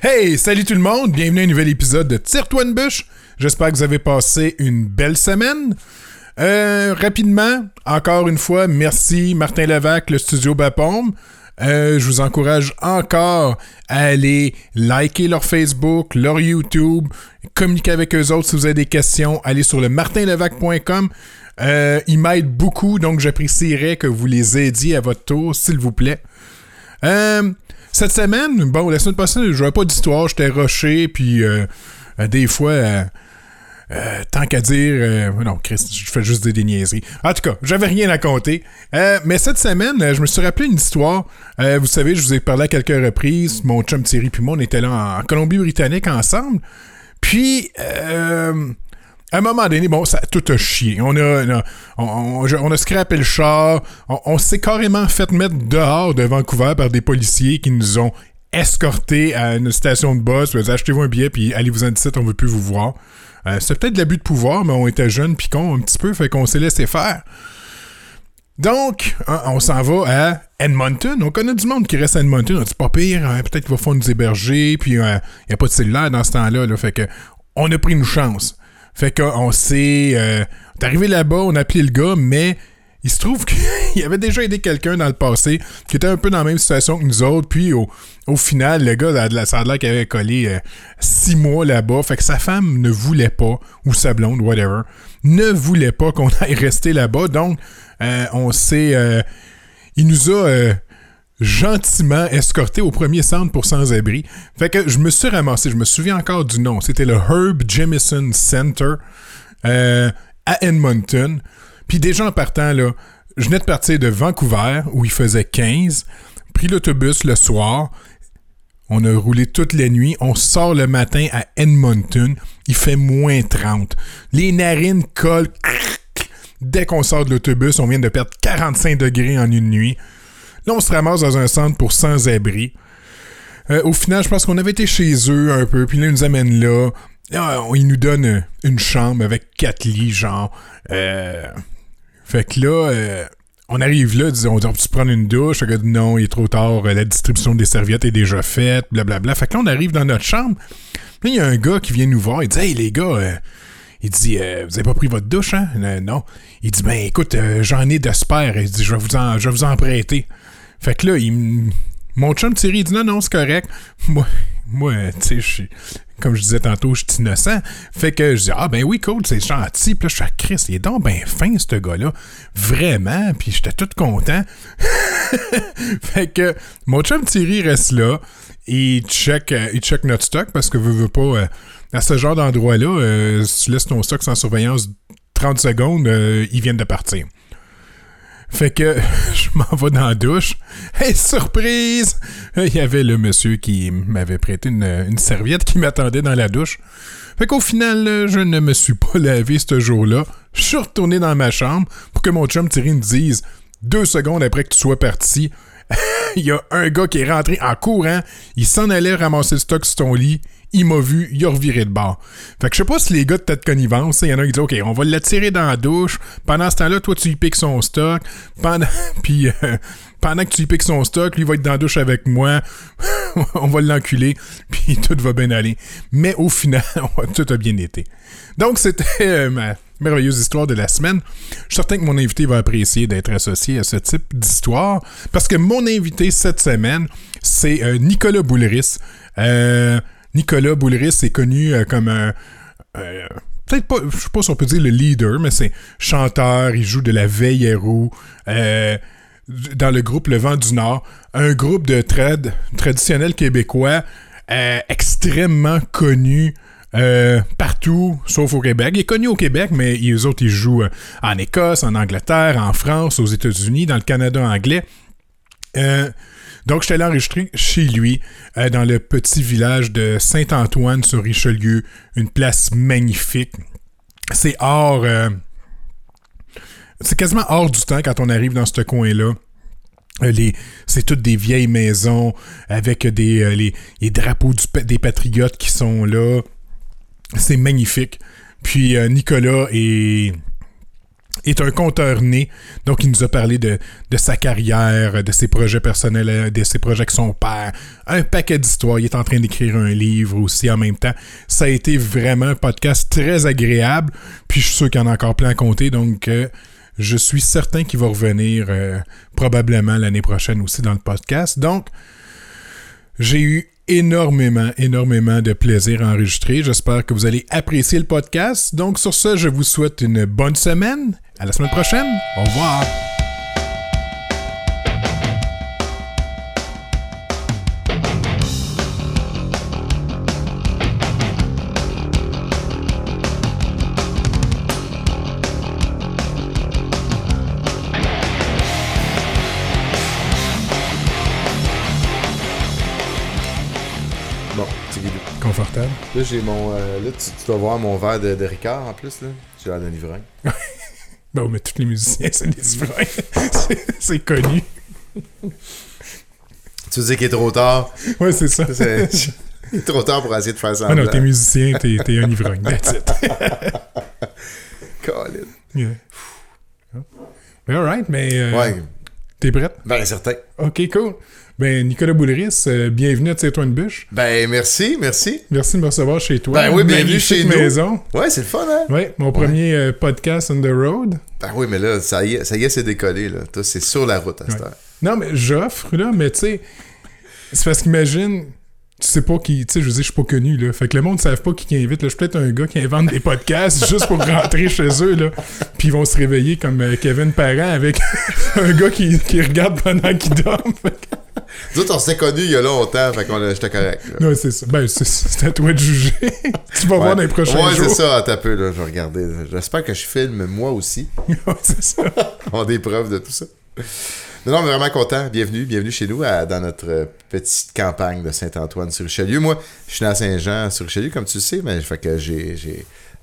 Hey, salut tout le monde, bienvenue à un nouvel épisode de Tire-toi une bûche. J'espère que vous avez passé une belle semaine. Euh, rapidement, encore une fois, merci Martin Levac, le studio Bapaume. Euh, je vous encourage encore à aller liker leur Facebook, leur YouTube, communiquer avec eux autres si vous avez des questions. Allez sur le martinlevac.com. Euh, ils m'aident beaucoup, donc j'apprécierais que vous les aidiez à votre tour, s'il vous plaît. Euh, cette semaine, bon, la semaine passée, je n'avais pas d'histoire, j'étais rushé, puis euh, euh, des fois, euh, euh, tant qu'à dire, euh, non, Chris, je fais juste des niaiseries. En tout cas, j'avais rien à compter. Mais cette semaine, je me suis rappelé une histoire. Vous savez, je vous ai parlé à quelques reprises. Mon chum Thierry puis moi, on était là en, en Colombie-Britannique ensemble. Puis, euh, à un moment donné, bon, ça tout a chié. On a, on, on, a scrappé le char. On, s'est carrément fait mettre dehors de Vancouver par des policiers qui nous ont escortés à une station de bus. Achetez-vous un billet, puis allez-vous en ici, on veut plus vous voir. Euh, c'est peut-être l'abus de pouvoir, mais on était jeunes puis cons un petit peu, fait qu'on s'est laissé faire. Donc, hein, on s'en va à Edmonton. On connaît du monde qui reste à Edmonton. On dit pas pire, hein, peut-être qu'il va falloir nous héberger, puis il n'y a pas de cellulaire dans ce temps-là. là. fait que on a pris une chance. Fait qu'on s'est. Euh, on est arrivé là-bas, on a appelé le gars, mais il se trouve qu'il avait déjà aidé quelqu'un dans le passé qui était un peu dans la même situation que nous autres. Puis au, final, le gars, ça a l'air qu'il avait collé euh, six mois là-bas. Fait que sa femme ne voulait pas, ou sa blonde, whatever, ne voulait pas qu'on aille rester là-bas. Donc, euh, on s'est. euh, il nous a euh, gentiment escorté au premier centre pour sans-abri. Fait que je me suis ramassé, je me souviens encore du nom. C'était le Herb Jemison Center euh, à Edmonton. Puis déjà en partant, là, je venais de partir de Vancouver, où il faisait 15, pris l'autobus le soir, on a roulé toute la nuit. On sort le matin à Edmonton. Il fait moins 30. Les narines collent. Dès qu'on sort de l'autobus, on vient de perdre 45 degrés en une nuit. Là, on se ramasse dans un centre pour sans-abri. Euh, au final, je pense qu'on avait été chez eux un peu, puis là, ils nous amènent là. Ils nous donnent euh, une chambre avec quatre lits, genre. Euh, Fait que là, on arrive là, disons, on dit, on peut prendre une douche? Le gars dit, non, il est trop tard, la distribution des serviettes est déjà faite, blablabla. Fait que là, on arrive dans notre chambre. Là, il y a un gars qui vient nous voir, il dit, hey, les gars, il dit, vous avez pas pris votre douche, hein? Non. Il dit, ben écoute, j'en ai de spare. Il dit, je vais vous en, je vais vous en prêter. Fait que là, il mon chum Thierry dit, non, non, c'est correct. Moi, moi tu sais, comme je disais tantôt, je suis innocent. Fait que je dis, ah ben oui, cool, c'est gentil. Puis là, je suis à Chris, il est donc ben fin, ce gars-là. Vraiment? Puis j'étais tout content. fait que mon chum Thierry reste là. Il check, euh, il check notre stock parce que veut, veut pas. euh, à ce genre d'endroit-là, euh, si tu laisses ton stock sans surveillance 30 secondes, ils viennent de partir. Fait que je m'en vais dans la douche. Hey, surprise! Il y avait le monsieur qui m'avait prêté une, serviette qui m'attendait dans la douche. Fait qu'au final, je ne me suis pas lavé ce jour-là. Je suis retourné dans ma chambre pour que mon chum Thierry me dise deux secondes après que tu sois parti. Il y a un gars qui est rentré en courant. Il s'en allait ramasser le stock sur ton lit. Il m'a vu, il a reviré de bord. Fait que je sais pas si les gars de tête connivence, il y en a qui disent OK, on va l'attirer dans la douche. Pendant ce temps-là, toi, tu lui piques son stock. Pendant, puis, euh, pendant que tu lui piques son stock, lui va être dans la douche avec moi. on va l'enculer. Puis tout va bien aller. Mais au final, tout a bien été. Donc, c'était euh, ma merveilleuse histoire de la semaine. Je suis certain que mon invité va apprécier d'être associé à ce type d'histoire. Parce que mon invité cette semaine, c'est euh, Nicolas Boulris. Euh, Nicolas Boulris est connu euh, comme un. Peut-être pas, je sais pas si on peut dire le leader, mais c'est chanteur, il joue de la veille à roue, euh, dans le groupe Le Vent du Nord, un groupe de trad traditionnel québécois euh, extrêmement connu partout, sauf au Québec. Il est connu au Québec, mais les autres, ils jouent en Écosse, en Angleterre, en France, aux États-Unis, dans le Canada anglais. Donc, j'étais allé enregistrer chez lui, euh, dans le petit village de Saint-Antoine sur Richelieu, une place magnifique. C'est hors. euh, c'est quasiment hors du temps quand on arrive dans ce coin-là. Euh, les- c'est toutes des vieilles maisons avec des les, drapeaux des patriotes qui sont là. C'est magnifique. Puis Nicolas est est un conteur né. Donc, il nous a parlé de, de sa carrière, de ses projets personnels, de ses projets avec son père, un paquet d'histoires. Il est en train d'écrire un livre aussi en même temps. Ça a été vraiment un podcast très agréable. Puis, je suis sûr qu'il y en a encore plein à compter. Donc, euh, je suis certain qu'il va revenir euh, probablement l'année prochaine aussi dans le podcast. Donc, j'ai eu énormément, énormément de plaisir à enregistrer. J'espère que vous allez apprécier le podcast. Donc, sur ce, je vous souhaite une bonne semaine. À la semaine prochaine. Au revoir. Là, j'ai mon. euh, là, tu, tu dois voir mon verre de, de Ricard en plus, là. J'ai l'air d'un ivrogne. Bon, mais tous les musiciens, c'est des ivrognes. C'est- connu. Tu dire qu'il est trop tard? Ouais, c'est ça. Il est trop tard pour essayer de faire ça. Ah non, t'es musicien, t'es t'es un ivrogne. That's it. Yeah. Mais alright, mais euh, Ouais, t'es prête? ben certain. Ok, cool. Ben, Nicolas Boulris, euh, bienvenue à Tire-toi une bûche. Ben merci, merci. Merci de me recevoir chez toi. Ben oui, bienvenue chez nous. maison. Ouais, c'est le fun, hein? Ouais, mon premier euh, podcast on the road. Ben oui, mais là, ça y est, ça y est, c'est décollé, là. Toi, c'est sur la route à cette Ouais. heure. Non, mais j'offre, là, mais tu sais, c'est parce qu'imagine, tu sais pas qui, tu sais, je veux dire, je suis pas connu, là. Fait que le monde ne savent pas qui qui invite, là. Je suis peut-être un gars qui invente des podcasts juste pour rentrer chez eux, là. Puis ils vont se réveiller comme euh, Kevin Parent avec un gars qui, qui regarde pendant qu'il dort. Fait que- Nous autres, on s'était connus il y a longtemps, fait qu'on j'étais correct. là. Non, c'est ça. Ben, c'est- à toi de juger. tu vas voir dans les prochains Ouais, c'est jours. ça, un peu, là. Je vais regarder. J'espère que je filme moi aussi. Ouais, c'est ça. On a des preuves de tout ça. Non, non, vraiment content. Bienvenue, bienvenue chez nous à- dans notre euh, petite campagne de Saint-Antoine-sur-Richelieu. Moi, je suis né à Saint-Jean-sur-Richelieu, comme tu le sais, mais fait que j'ai,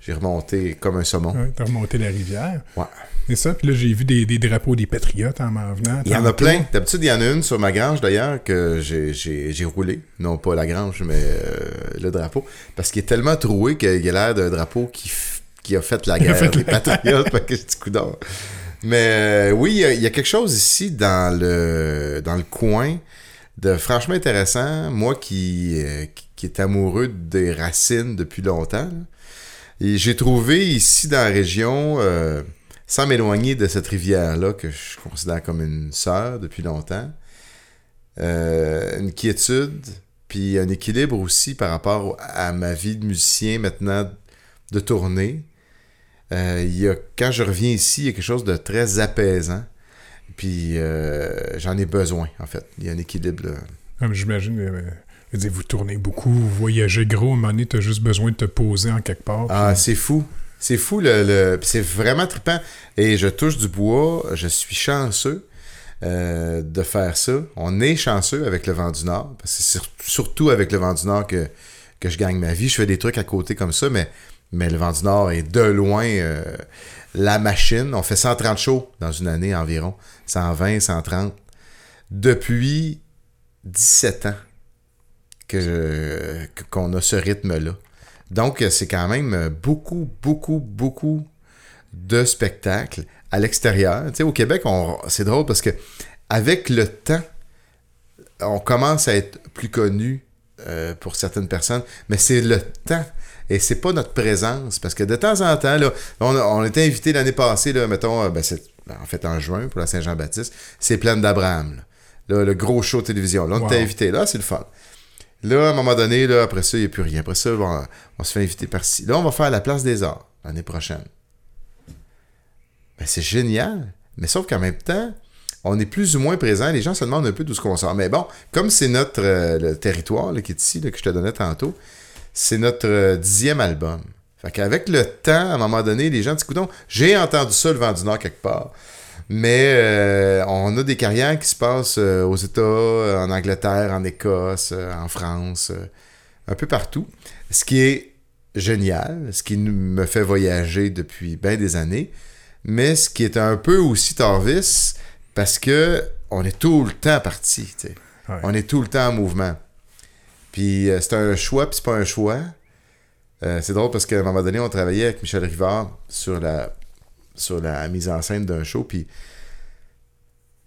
j'ai, remonté comme un saumon. Ouais, t'as remonté la rivière. Ouais. C'est ça. Puis là, j'ai vu des, des drapeaux des patriotes en m'en venant. Il y en a plein. D'habitude, il y en a une sur ma grange, d'ailleurs, que j'ai, roulé. Non pas la grange, mais euh, le drapeau. Parce qu'il est tellement troué qu'il a l'air d'un drapeau qui, qui a fait la guerre fait des patriotes. fait que c'est coup d'or. Mais euh, oui, il y, a, il y a quelque chose ici dans le, dans le coin de franchement intéressant. Moi qui, euh, qui, qui est amoureux des racines depuis longtemps. là. Et j'ai trouvé ici dans la région, euh, sans m'éloigner de cette rivière-là que je considère comme une sœur depuis longtemps, euh, une quiétude, puis un équilibre aussi par rapport à ma vie de musicien maintenant de tournée. Euh, y a, quand je reviens ici, il y a quelque chose de très apaisant. Puis j'en ai besoin, en fait. Il y a un équilibre. j'imagine, je veux dire, vous tournez beaucoup, vous voyagez gros, à un moment donné, t'as juste besoin de te poser en quelque part. Ah, puis- c'est fou. C'est fou, le, le- c'est vraiment trippant. Et je touche du bois, je suis chanceux euh, de faire ça. On est chanceux avec le vent du Nord, parce que c'est sur- surtout avec le vent du Nord que, que je gagne ma vie. Je fais des trucs à côté comme ça, mais, mais le vent du Nord est de loin euh, la machine. On fait 130 shows dans une année environ. 120, 130. Depuis 17 ans que qu'on a ce rythme-là. Donc, c'est quand même beaucoup, beaucoup, beaucoup de spectacles à l'extérieur. Tu sais, au Québec, on- c'est drôle parce que avec le temps, on commence à être plus connu euh, pour certaines personnes, mais c'est le temps et c'est pas notre présence. Parce que de temps en temps, là, on, on était invité l'année passée, là, mettons, euh, ben, c'est- ben, en fait en juin pour la Saint-Jean-Baptiste, c'est Plaine d'Abraham. là. Le gros show de télévision. Là, on Wow. était invité. Là, c'est le fun. Là, à un moment donné, là, après ça, il n'y a plus rien. Après ça, on, on se fait inviter par-ci. Là, on va faire la place des arts l'année prochaine. Ben, c'est génial. Mais sauf qu'en même temps, on est plus ou moins présent. Les gens se demandent un peu d'où ce qu'on sort. Mais bon, comme c'est notre euh, le territoire qui est ici, que je te donnais tantôt, c'est notre euh, dixième album. Fait qu'avec le temps, à un moment donné, les gens disent, j'ai entendu ça, le vent du Nord, quelque part. Mais euh, on a des carrières qui se passent euh, aux États, en Angleterre, en Écosse, euh, en France, un peu partout. Ce qui est génial, ce qui me fait voyager depuis bien des années, mais ce qui est un peu aussi torvis parce que on est tout le temps parti. Ouais. On est tout le temps en mouvement. Puis euh, c'est un choix, puis c'est pas un choix. Euh, c'est drôle parce qu'à un moment donné, on travaillait avec Michel Rivard sur la, sur la mise en scène d'un show, puis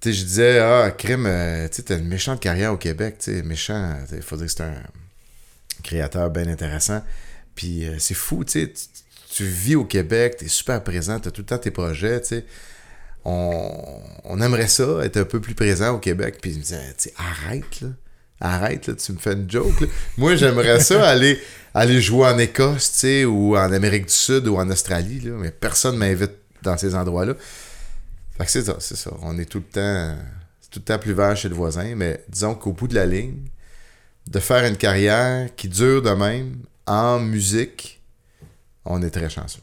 tu sais, je disais, ah, crime, euh, tu sais, t'as une méchante carrière au Québec, tu sais, méchant, il faudrait que c'est un créateur bien intéressant. Puis euh, c'est fou, tu sais, tu- vis au Québec, t'es super présent, t'as tout le temps tes projets, tu sais. On, on aimerait ça, être un peu plus présent au Québec. Puis il me disait, tu sais, arrête, là. Arrête, là, tu me fais une joke, là. Moi, j'aimerais ça aller, aller jouer en Écosse, tu sais, ou en Amérique du Sud ou en Australie, là. Mais personne m'invite dans ces endroits-là. Fait que c'est ça, c'est ça. On est tout le temps, tout le temps plus vert chez le voisin, mais disons qu'au bout de la ligne, de faire une carrière qui dure de même en musique, on est très chanceux.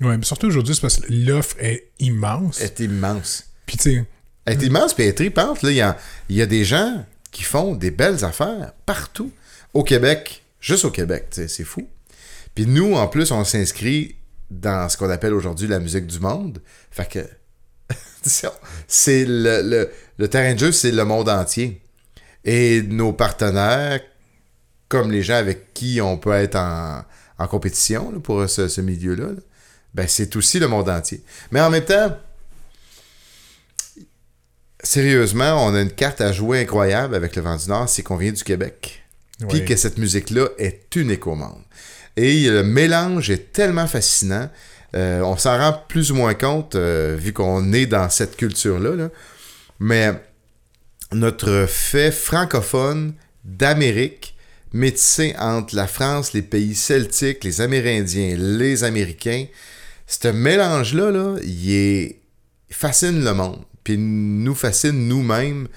Ouais, mais surtout aujourd'hui, c'est parce que l'offre est immense. Elle est immense. Puis tu sais, Elle est immense, puis elle est tripante. Il y y a des gens qui font des belles affaires partout. Au Québec, juste au Québec, c'est fou. Puis nous, en plus, on s'inscrit dans ce qu'on appelle aujourd'hui la musique du monde. Fait que c'est le, le, le terrain de jeu, c'est le monde entier. Et nos partenaires, comme les gens avec qui on peut être en, en compétition là, pour ce, ce milieu-là, là, ben c'est aussi le monde entier. Mais en même temps, sérieusement, on a une carte à jouer incroyable avec le Vent du Nord, c'est qu'on vient du Québec. Puis que cette musique-là est unique au monde. Et le mélange est tellement fascinant. Euh, on s'en rend plus ou moins compte, euh, vu qu'on est dans cette culture-là. là. Mais notre fait francophone d'Amérique, métissé entre la France, les pays celtiques, les Amérindiens, les Américains, ce mélange-là, il fascine le monde. Puis nous fascine nous-mêmes.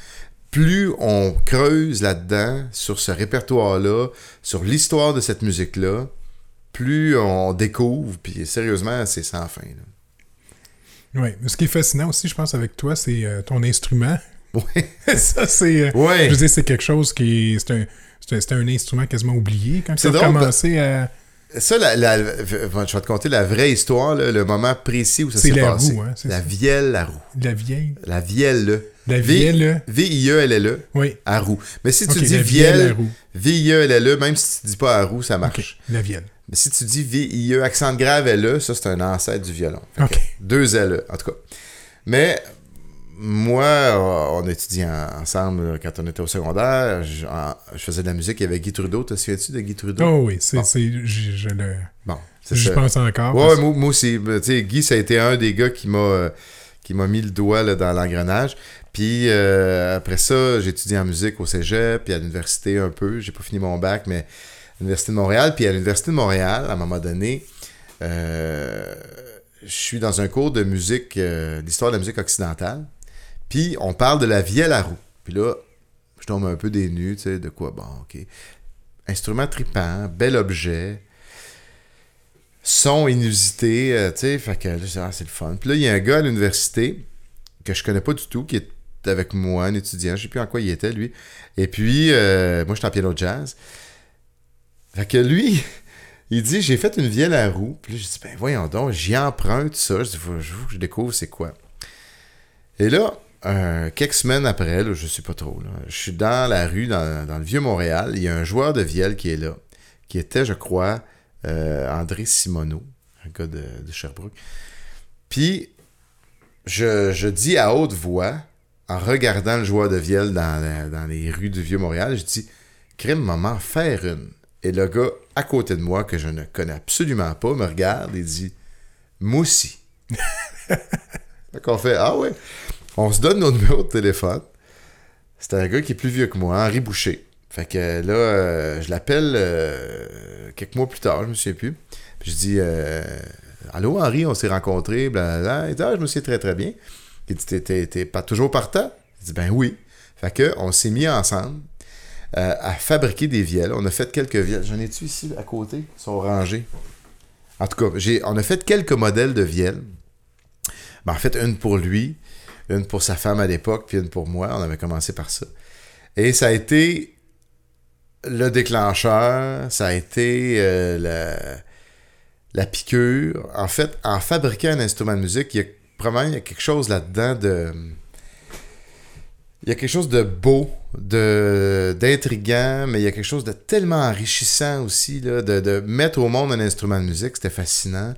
Plus on creuse là-dedans, sur ce répertoire-là, sur l'histoire de cette musique-là, plus on découvre. Puis sérieusement, c'est sans fin. là. Mais ce qui est fascinant aussi, je pense, avec toi, c'est euh, ton instrument. Ouais. ça, c'est. euh. Je veux dire, c'est quelque chose qui est. C'est un, c'est un, instrument quasiment oublié quand tu as drôle, commencé à. Ça, la, la- je vais te conter la vraie histoire, là, le moment précis où ça s'est la passé. roue, hein, la ça. vielle à roue. La vieille. La vielle, là. La V- vielle. V-I-E-L-L-E, Oui. à roue. Mais si tu dis la vielle à vielle, roue. V-I-E-L-L-E, même si tu dis pas à roue, ça marche. La vielle. Mais si tu dis V-I-E, accent grave L-E, ça c'est un ancêtre du violon. Deux L-E, en tout cas. Mais moi, on étudiait en- ensemble quand on était au secondaire. Je, je faisais de la musique avec Guy Trudeau. Te souviens-tu de Guy Trudeau? Oh oui, c'est. Bon. c'est- Je, je le. Bon, ça. pense encore. Ouais, parce- moi, moi aussi. Tu sais, Guy, ça a été un des gars qui m'a euh, qui m'a mis le doigt là, dans l'engrenage. Puis euh, après ça, j'ai étudié en musique au cégep, puis à l'université un peu. J'ai pas fini mon bac, mais l'université de Montréal. Puis à l'université de Montréal, à un moment donné, euh, je suis dans un cours de musique, euh, d'histoire de la musique occidentale. Puis on parle de la vielle à roue. Puis là, je tombe un peu nues, tu sais, de quoi, bon, ok. Instrument tripant, bel objet, son inusité, euh, tu sais, fait que je ah, c'est le fun. Puis là, il y a un gars à l'université que je connais pas du tout, qui est avec moi, un étudiant, je sais plus en quoi il était, lui. Et puis, moi, j'étais en piano jazz. Fait que lui, il dit, j'ai fait une vielle à roue. Puis là, je dis, ben voyons donc, j'y emprunte ça. Je dis, faut, que je découvre c'est quoi. Et là, euh, quelques semaines après, là, je sais pas trop, là, je suis dans la rue, dans, le vieux Montréal. Il y a un joueur de vielle qui est là, qui était, je crois, euh, André Simoneau, un gars de, Sherbrooke. Puis, je, dis à haute voix, en regardant le joueur de vielle dans, dans les rues du vieux Montréal, je dis, crime, maman, faire une. Et le gars à côté de moi, que je ne connais absolument pas, me regarde et dit, moi aussi. fait qu'on fait, ah ouais. On se donne nos numéros de téléphone. C'est un gars qui est plus vieux que moi, Henri Boucher. Fait que là, euh, je l'appelle euh, quelques mois plus tard, je me souviens plus. Puis je dis euh, Allô Henri, on s'est rencontrés, blablabla. Il dit Ah, je me souviens très très bien. Il dit t'es pas toujours partant? Il dit Ben oui. Fait que on s'est mis ensemble euh, à fabriquer des vielles. On a fait quelques vielles. J'en ai-tu ici à côté? Ils sont rangés. En tout cas, on a fait quelques modèles de vielles. Ben, en fait, une pour lui, une pour sa femme à l'époque, puis une pour moi. On avait commencé par ça. Et ça a été le déclencheur, ça a été euh, la, la piqûre. En fait, en fabriquant un instrument de musique, il y a probablement il y a quelque chose là-dedans de. Il y a quelque chose de beau, de d'intriguant, mais il y a quelque chose de tellement enrichissant aussi, de, mettre au monde un instrument de musique, c'était fascinant.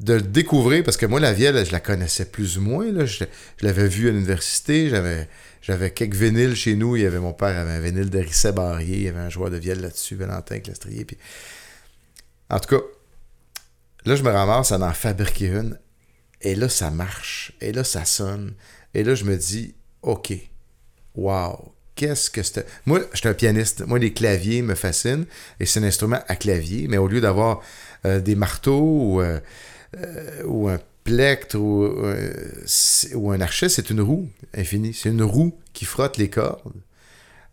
de le découvrir, parce que moi, la vielle, je la connaissais plus ou moins. Je, l'avais vue à l'université, j'avais, j'avais quelques vinyles chez nous. Il y avait mon père avait un vinyle de Risset Barrier, il y avait un joueur de vielle là-dessus, Valentin Clastrier. Puis... En tout cas, là, je me ramasse à en fabriquer une, et là, ça marche, et là, ça sonne, et là, je me dis, OK, wow, qu'est-ce que c'était? Moi, je suis un pianiste. Moi, les claviers me fascinent, et c'est un instrument à clavier, mais au lieu d'avoir euh, des marteaux ou. Euh, euh, un plectre ou, ou un archet, c'est une roue infinie. C'est une roue qui frotte les cordes.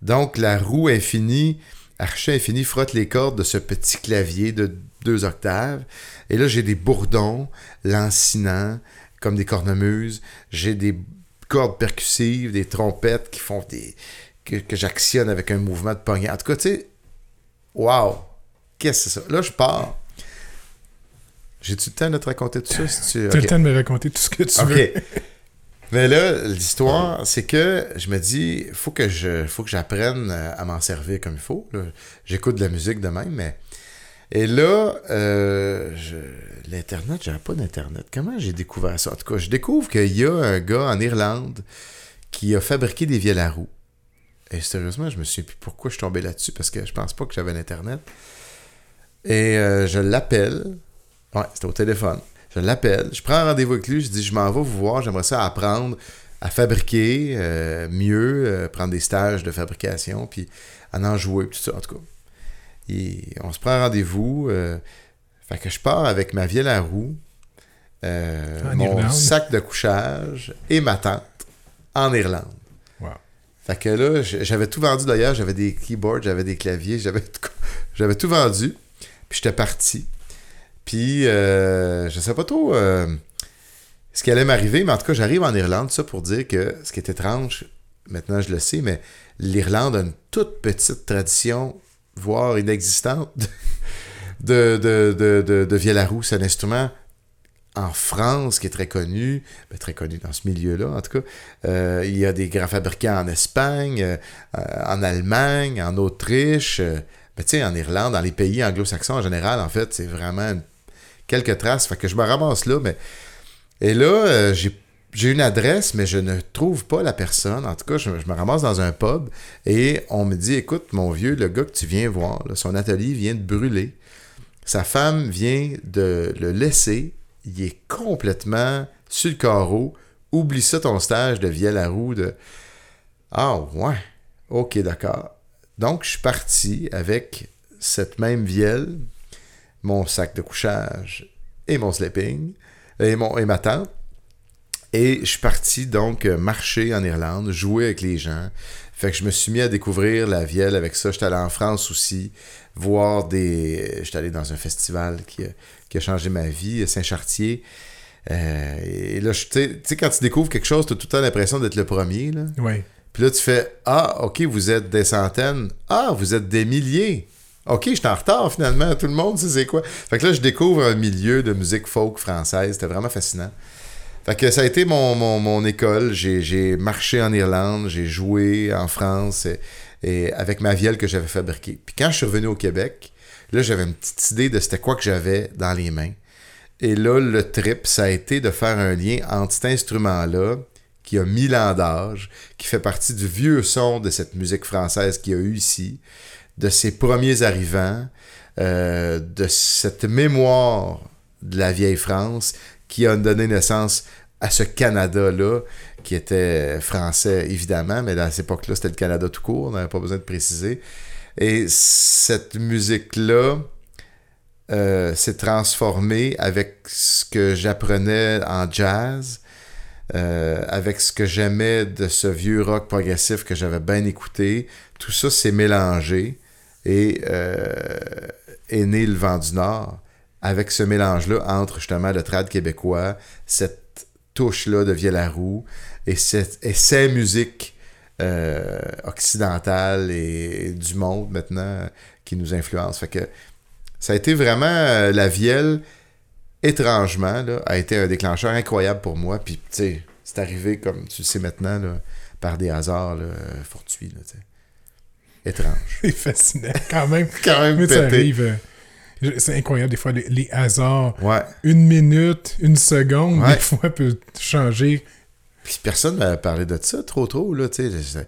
Donc la roue infinie, archet infini, frotte les cordes de ce petit clavier de deux octaves. Et là, j'ai des bourdons lancinants, comme des cornemuses. J'ai des cordes percussives, des trompettes qui font des. Que, que j'actionne avec un mouvement de poignet. En tout cas, tu sais, waouh! Qu'est-ce que c'est ça? Là, je pars j'ai-tu le temps de te raconter tout ça? Si tu as le temps de me raconter tout ce que tu veux. Mais là, l'histoire, c'est que je me dis, faut que je, faut que j'apprenne à m'en servir comme il faut. J'écoute de la musique de même, mais et là, euh, l'Internet, j'avais pas d'Internet. Comment j'ai découvert ça? En tout cas, je découvre qu'il y a un gars en Irlande qui a fabriqué des vielles à roue. Et sérieusement, je me suis dit pourquoi je suis tombé là-dessus, parce que je pense pas que j'avais l'Internet. Et euh, je l'appelle, Ouais, c'était au téléphone. Je l'appelle, je prends un rendez-vous avec lui, je dis je m'en vais vous voir, j'aimerais ça apprendre à fabriquer euh, mieux, euh, prendre des stages de fabrication, puis à en jouer, tout ça, en tout cas. Et on se prend un rendez-vous. Fait que je pars avec ma vielle à roue, mon sac de couchage et ma tente en Irlande. Fait que là, j'avais tout vendu d'ailleurs, j'avais des keyboards, j'avais des claviers, j'avais tout vendu. Puis j'étais parti. Puis, euh, je sais pas trop euh, ce qui allait m'arriver, mais en tout cas, j'arrive en Irlande, ça pour dire que ce qui est étrange, maintenant je le sais, mais l'Irlande a une toute petite tradition, voire inexistante, de, de, de, de, vielle à. C'est un instrument en France qui est très connu, ben, très connu dans ce milieu-là en tout cas. Euh, il y a des grands fabricants en Espagne, en Allemagne, en Autriche. Ben, tu sais, en Irlande, dans les pays anglo-saxons en général, en fait, c'est vraiment quelques traces. Fait que je me ramasse là, mais. Et là, euh, j'ai une adresse, mais je ne trouve pas la personne. En tout cas, je, me ramasse dans un pub et on me dit Écoute, mon vieux, le gars que tu viens voir, son atelier vient de brûler. Sa femme vient de le laisser. Il est complètement sur le carreau. Oublie ça ton stage de vielle à roue. De... Ah, ouais. Ok, d'accord. Donc, je suis parti avec cette même vielle mon sac de couchage et mon sleeping et, mon, et ma tente. Et je suis parti donc marcher en Irlande, jouer avec les gens. Fait que je me suis mis à découvrir la vielle avec ça. J'étais allé en France aussi, voir des. J'étais allé dans un festival qui qui a changé ma vie, Saint-Chartier. Euh, et là, tu sais, quand tu découvres quelque chose, tu as tout le temps l'impression d'être le premier. Là. Oui. Puis là, tu fais Ah, OK, vous êtes des centaines. Ah, vous êtes des milliers. OK, je suis en retard finalement. Tout le monde sait c'est quoi. Fait que là, je découvre un milieu de musique folk française. C'était vraiment fascinant. Fait que ça a été mon, mon, école. J'ai marché en Irlande, j'ai joué en France et, avec ma vielle que j'avais fabriquée. Puis quand je suis revenu au Québec, là, j'avais une petite idée de c'était quoi que j'avais dans les mains. Et là, le trip, ça a été de faire un lien entre cet instrument-là, qui a mille ans d'âge, qui fait partie du vieux son de cette musique française qu'il y a eu ici, de ses premiers arrivants, euh, de cette mémoire de la vieille France qui a donné naissance à ce Canada-là, qui était français évidemment, mais à cette époque-là, c'était le Canada tout court, on n'avait pas besoin de préciser. Et cette musique-là euh, s'est transformée avec ce que j'apprenais en jazz, euh, avec ce que j'aimais de ce vieux rock progressif que j'avais bien écouté. Tout ça s'est mélangé et euh, est né le vent du Nord avec ce mélange-là entre justement le trad québécois, cette touche-là de Vielle-à-Roux et, et ces musiques euh, occidentales et, du monde maintenant qui nous influencent. Fait que ça a été vraiment euh, la vielle, étrangement, là, a été un déclencheur incroyable pour moi. Puis, tu sais, c'est arrivé, comme tu le sais maintenant, là, par des hasards fortuits. Là, étrange. C'est fascinant, quand même. quand même Mais ça arrive. Euh, C'est incroyable, des fois, les, les hasards. Ouais. Une minute, une seconde, Ouais. des fois, peut changer. Puis personne m'a parlé de ça trop trop, là, tu sais.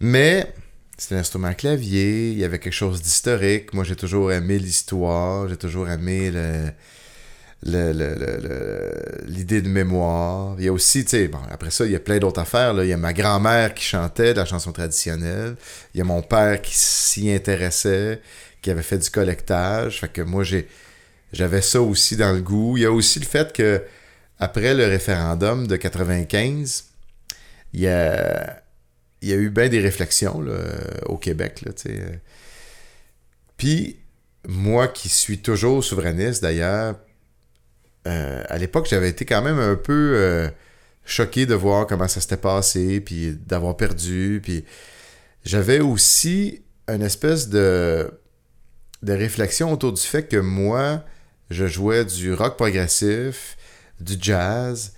Mais c'était un instrument à clavier, il y avait quelque chose d'historique. Moi, j'ai toujours aimé l'histoire, j'ai toujours aimé le l'idée de mémoire. Il y a aussi, tu sais, bon, après ça, il y a plein d'autres affaires. Là. Il y a ma grand-mère qui chantait de la chanson traditionnelle. Il y a mon père qui s'y intéressait, qui avait fait du collectage. Fait que moi, j'avais ça aussi dans le goût. Il y a aussi le fait que après le référendum de 95, il y a, il y a eu bien des réflexions au Québec. Puis, moi qui suis toujours souverainiste d'ailleurs, euh, à l'époque, j'avais été quand même un peu euh, choqué de voir comment ça s'était passé, puis d'avoir perdu. Puis j'avais aussi une espèce de réflexion autour du fait que moi, je jouais du rock progressif, du jazz.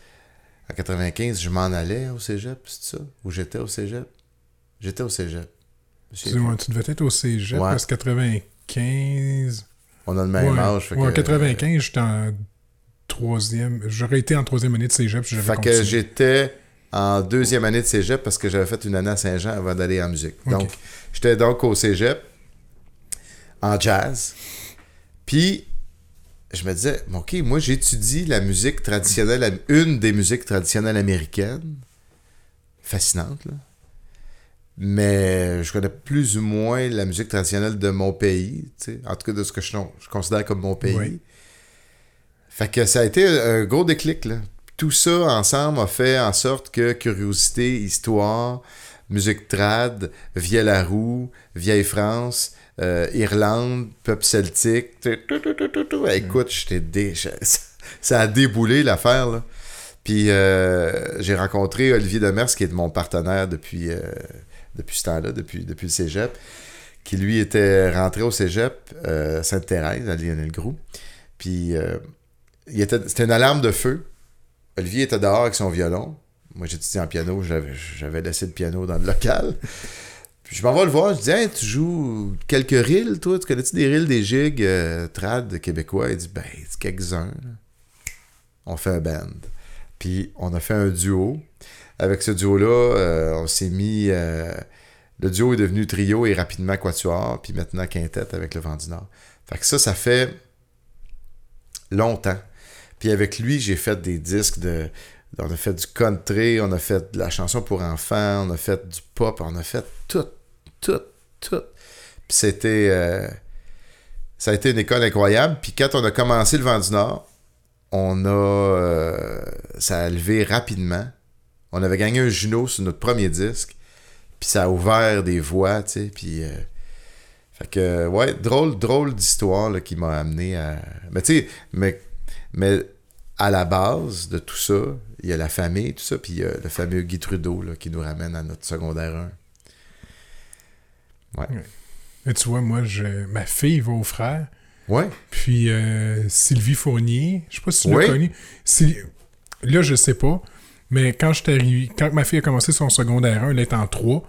En 95, je m'en allais au cégep, c'est ça? Ou j'étais au cégep? J'étais au cégep. Excuse-moi, tu devais être au cégep, Ouais. parce que 95... On a le même ouais, âge. fait ouais, en que- 95, j'étais en troisième... J'aurais été en troisième année de cégep si j'avais Fait que j'étais en deuxième année de cégep parce que j'avais fait une année à Saint-Jean avant d'aller en musique. Donc, j'étais donc au cégep en jazz. Puis, je me disais, OK, moi, j'étudie la musique traditionnelle, une des musiques traditionnelles américaines. Fascinante, là. Mais je connais plus ou moins la musique traditionnelle de mon pays, tu sais, en tout cas de ce que je, je considère comme mon pays. Oui. Fait que ça a été un gros déclic, là. Tout ça ensemble a fait en sorte que curiosité, histoire, musique trad, vieille la roue, vieille France, euh, Irlande, peuple celtique, tout, tout, tout, tout, tout. écoute, j'étais dé... ça a déboulé l'affaire. Puis euh, j'ai rencontré Olivier Demers, qui est mon partenaire depuis, euh, depuis ce temps-là, depuis, depuis le cégep, qui lui était rentré au cégep Sainte-Thérèse, à Lionel Groux. Puis c'était une alarme de feu. Olivier était dehors avec son violon. Moi, j'étudiais en piano, j'avais laissé le piano dans le local. Puis je m'en vais le voir, je dis Hey, tu joues quelques rilles, toi? Tu connais-tu des rilles, des gigs euh, trad québécois? Il dit Ben, c'est quelques-uns. On fait un band. Puis on a fait un duo. Avec ce duo-là, euh, on s'est mis. euh, le duo est devenu trio et rapidement quatuor, puis maintenant quintette avec le vent du Nord. Fait que ça, ça fait longtemps. Puis avec lui, j'ai fait des disques de. On a fait du country, on a fait de la chanson pour enfants, on a fait du pop, on a fait tout, tout, tout. Puis c'était. euh, ça a été une école incroyable. Puis quand on a commencé le vent du Nord, on a. euh, ça a levé rapidement. On avait gagné un Juno sur notre premier disque. Puis ça a ouvert des voies, tu sais. Puis. euh, fait que, ouais, drôle, drôle d'histoire qui m'a amené à. Mais tu sais, mais, à la base de tout ça, il y a la famille, tout ça, puis il y a le fameux Guy Trudeau qui nous ramène à notre secondaire 1. Mais tu vois, moi, je... ma fille va au frère, Ouais, puis euh, Sylvie Fournier, je sais pas si tu l'as connue. Là, je sais pas, mais quand arrivé, quand ma fille a commencé son secondaire 1, elle est en 3,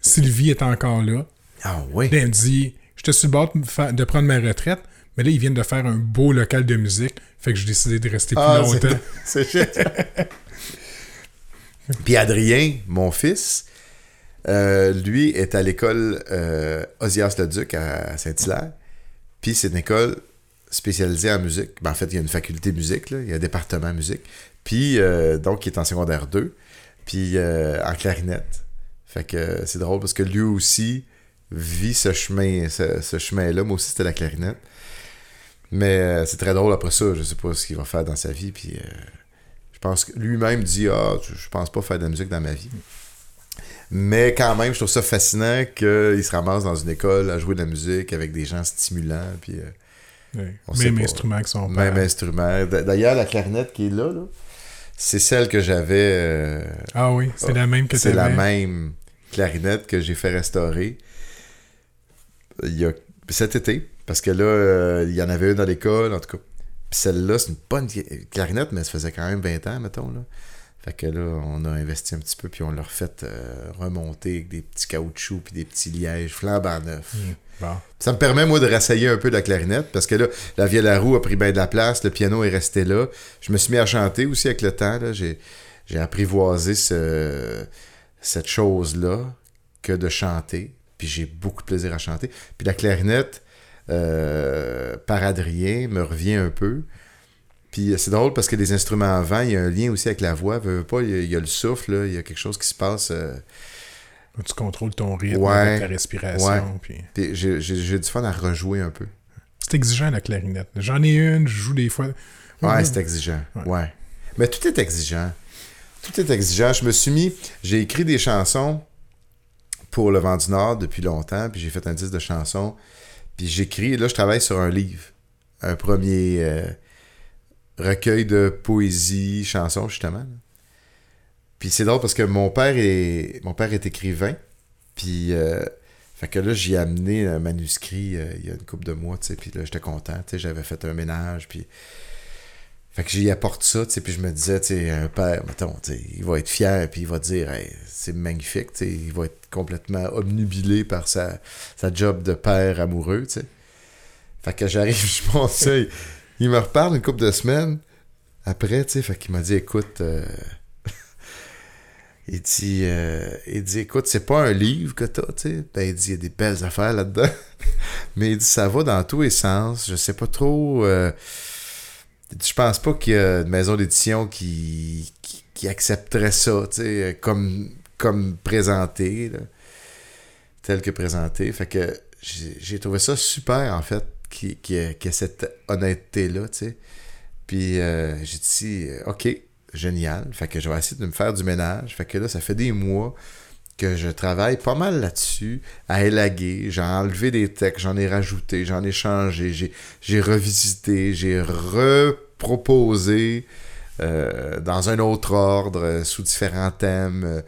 Sylvie est encore là. ah oui. Elle me dit J'étais sur le bord de, prendre ma retraite, mais là, ils viennent de faire un beau local de musique. Fait que j'ai décidé de rester plus Ah, longtemps. c'est. Puis Adrien, mon fils, euh, lui est à l'école euh, Osias-le-Duc à Saint-Hilaire. Puis c'est une école spécialisée en musique. Ben, en fait, il y a une faculté musique, il y a un département musique. Puis, euh, donc, il est en secondaire 2, puis euh, en clarinette. Fait que c'est drôle parce que lui aussi vit ce chemin, ce, chemin-là. Moi aussi, c'était la clarinette. Mais c'est très drôle après ça. Je sais pas ce qu'il va faire dans sa vie. Puis je pense que lui-même dit Ah, je je pense pas faire de la musique dans ma vie. Mais quand même, je trouve ça fascinant qu'il se ramasse dans une école à jouer de la musique avec des gens stimulants. Puis euh. On Même instrument que son même père. instrument. D'ailleurs, la clarinette qui est là, là, c'est celle que j'avais. euh, Ah oui, c'est la même que c'est la même clarinette que j'ai fait restaurer il y a, cet été. Parce que là, euh, il y en avait une à l'école, en tout cas. Puis celle-là, c'est une bonne cla- clarinette, mais ça faisait quand même 20 ans, mettons. Là. Fait que là, on a investi un petit peu, puis on l'a refait euh, remonter avec des petits caoutchoucs, puis des petits lièges flambant neufs. Hmm. Bon. Ça me permet, moi, de rassailler un peu de la clarinette, parce que là, la vielle à roue a pris bien de la place, le piano est resté là. Je me suis mis à chanter aussi avec le temps, là. J'ai, j'ai apprivoisé ce, cette chose-là que de chanter, puis j'ai beaucoup de plaisir à chanter. Puis la clarinette, euh, par Adrien, me revient un peu. Puis c'est drôle parce que les instruments à vent, il y a un lien aussi avec la voix. Veux, veux pas, il y, a, il y a le souffle, là, il y a quelque chose qui se passe. euh, Tu contrôles ton rythme Ouais. ta respiration. Ouais. puis- j'ai, j'ai- j'ai du fun à rejouer un peu. C'est exigeant la clarinette. J'en ai une, je joue des fois. Ouais, c'est exigeant. Ouais. Ouais. Mais tout est exigeant. Tout est exigeant. Je me suis mis. J'ai écrit des chansons pour Le Vent du Nord depuis longtemps, puis j'ai fait un disque de chansons. Puis j'écris. Là, je travaille sur un livre. Un premier euh, recueil de poésie, chansons, justement. Puis c'est drôle parce que mon père est, mon père est écrivain. Puis. euh, fait que là, j'y ai amené un manuscrit euh, il y a une couple de mois, tu sais, puis là, j'étais content, tu sais, j'avais fait un ménage, puis... Fait que j'y apporte ça, tu sais, puis je me disais, tu sais, un père, mettons, tu sais, il va être fier, puis il va dire, Hey, c'est magnifique, tu sais, il va être complètement obnubilé par sa, sa job de père amoureux, tu sais. Fait que j'arrive, je ça, il, me reparle une couple de semaines après, tu sais, fait qu'il m'a dit, écoute, euh, il dit, euh, il dit, écoute, c'est pas un livre que t'as, tu sais. Ben, il dit, il y a des belles affaires là-dedans. Mais il dit, ça va dans tous les sens. Je sais pas trop. euh, je pense pas qu'il y a une maison d'édition qui, qui, accepterait ça, tu sais, comme, comme présenté, tel que présenté. Fait que j'ai trouvé ça super, en fait, ait qu'il y ait cette honnêteté-là, tu sais. Puis euh, j'ai dit, euh, OK, génial. Fait que je vais essayer de me faire du ménage. Fait que là, ça fait des mois que je travaille pas mal là-dessus, à élaguer. J'ai enlevé des textes, j'en ai rajouté, j'en ai changé, j'ai, j'ai revisité, j'ai reproposé euh, dans un autre ordre, sous différents thèmes.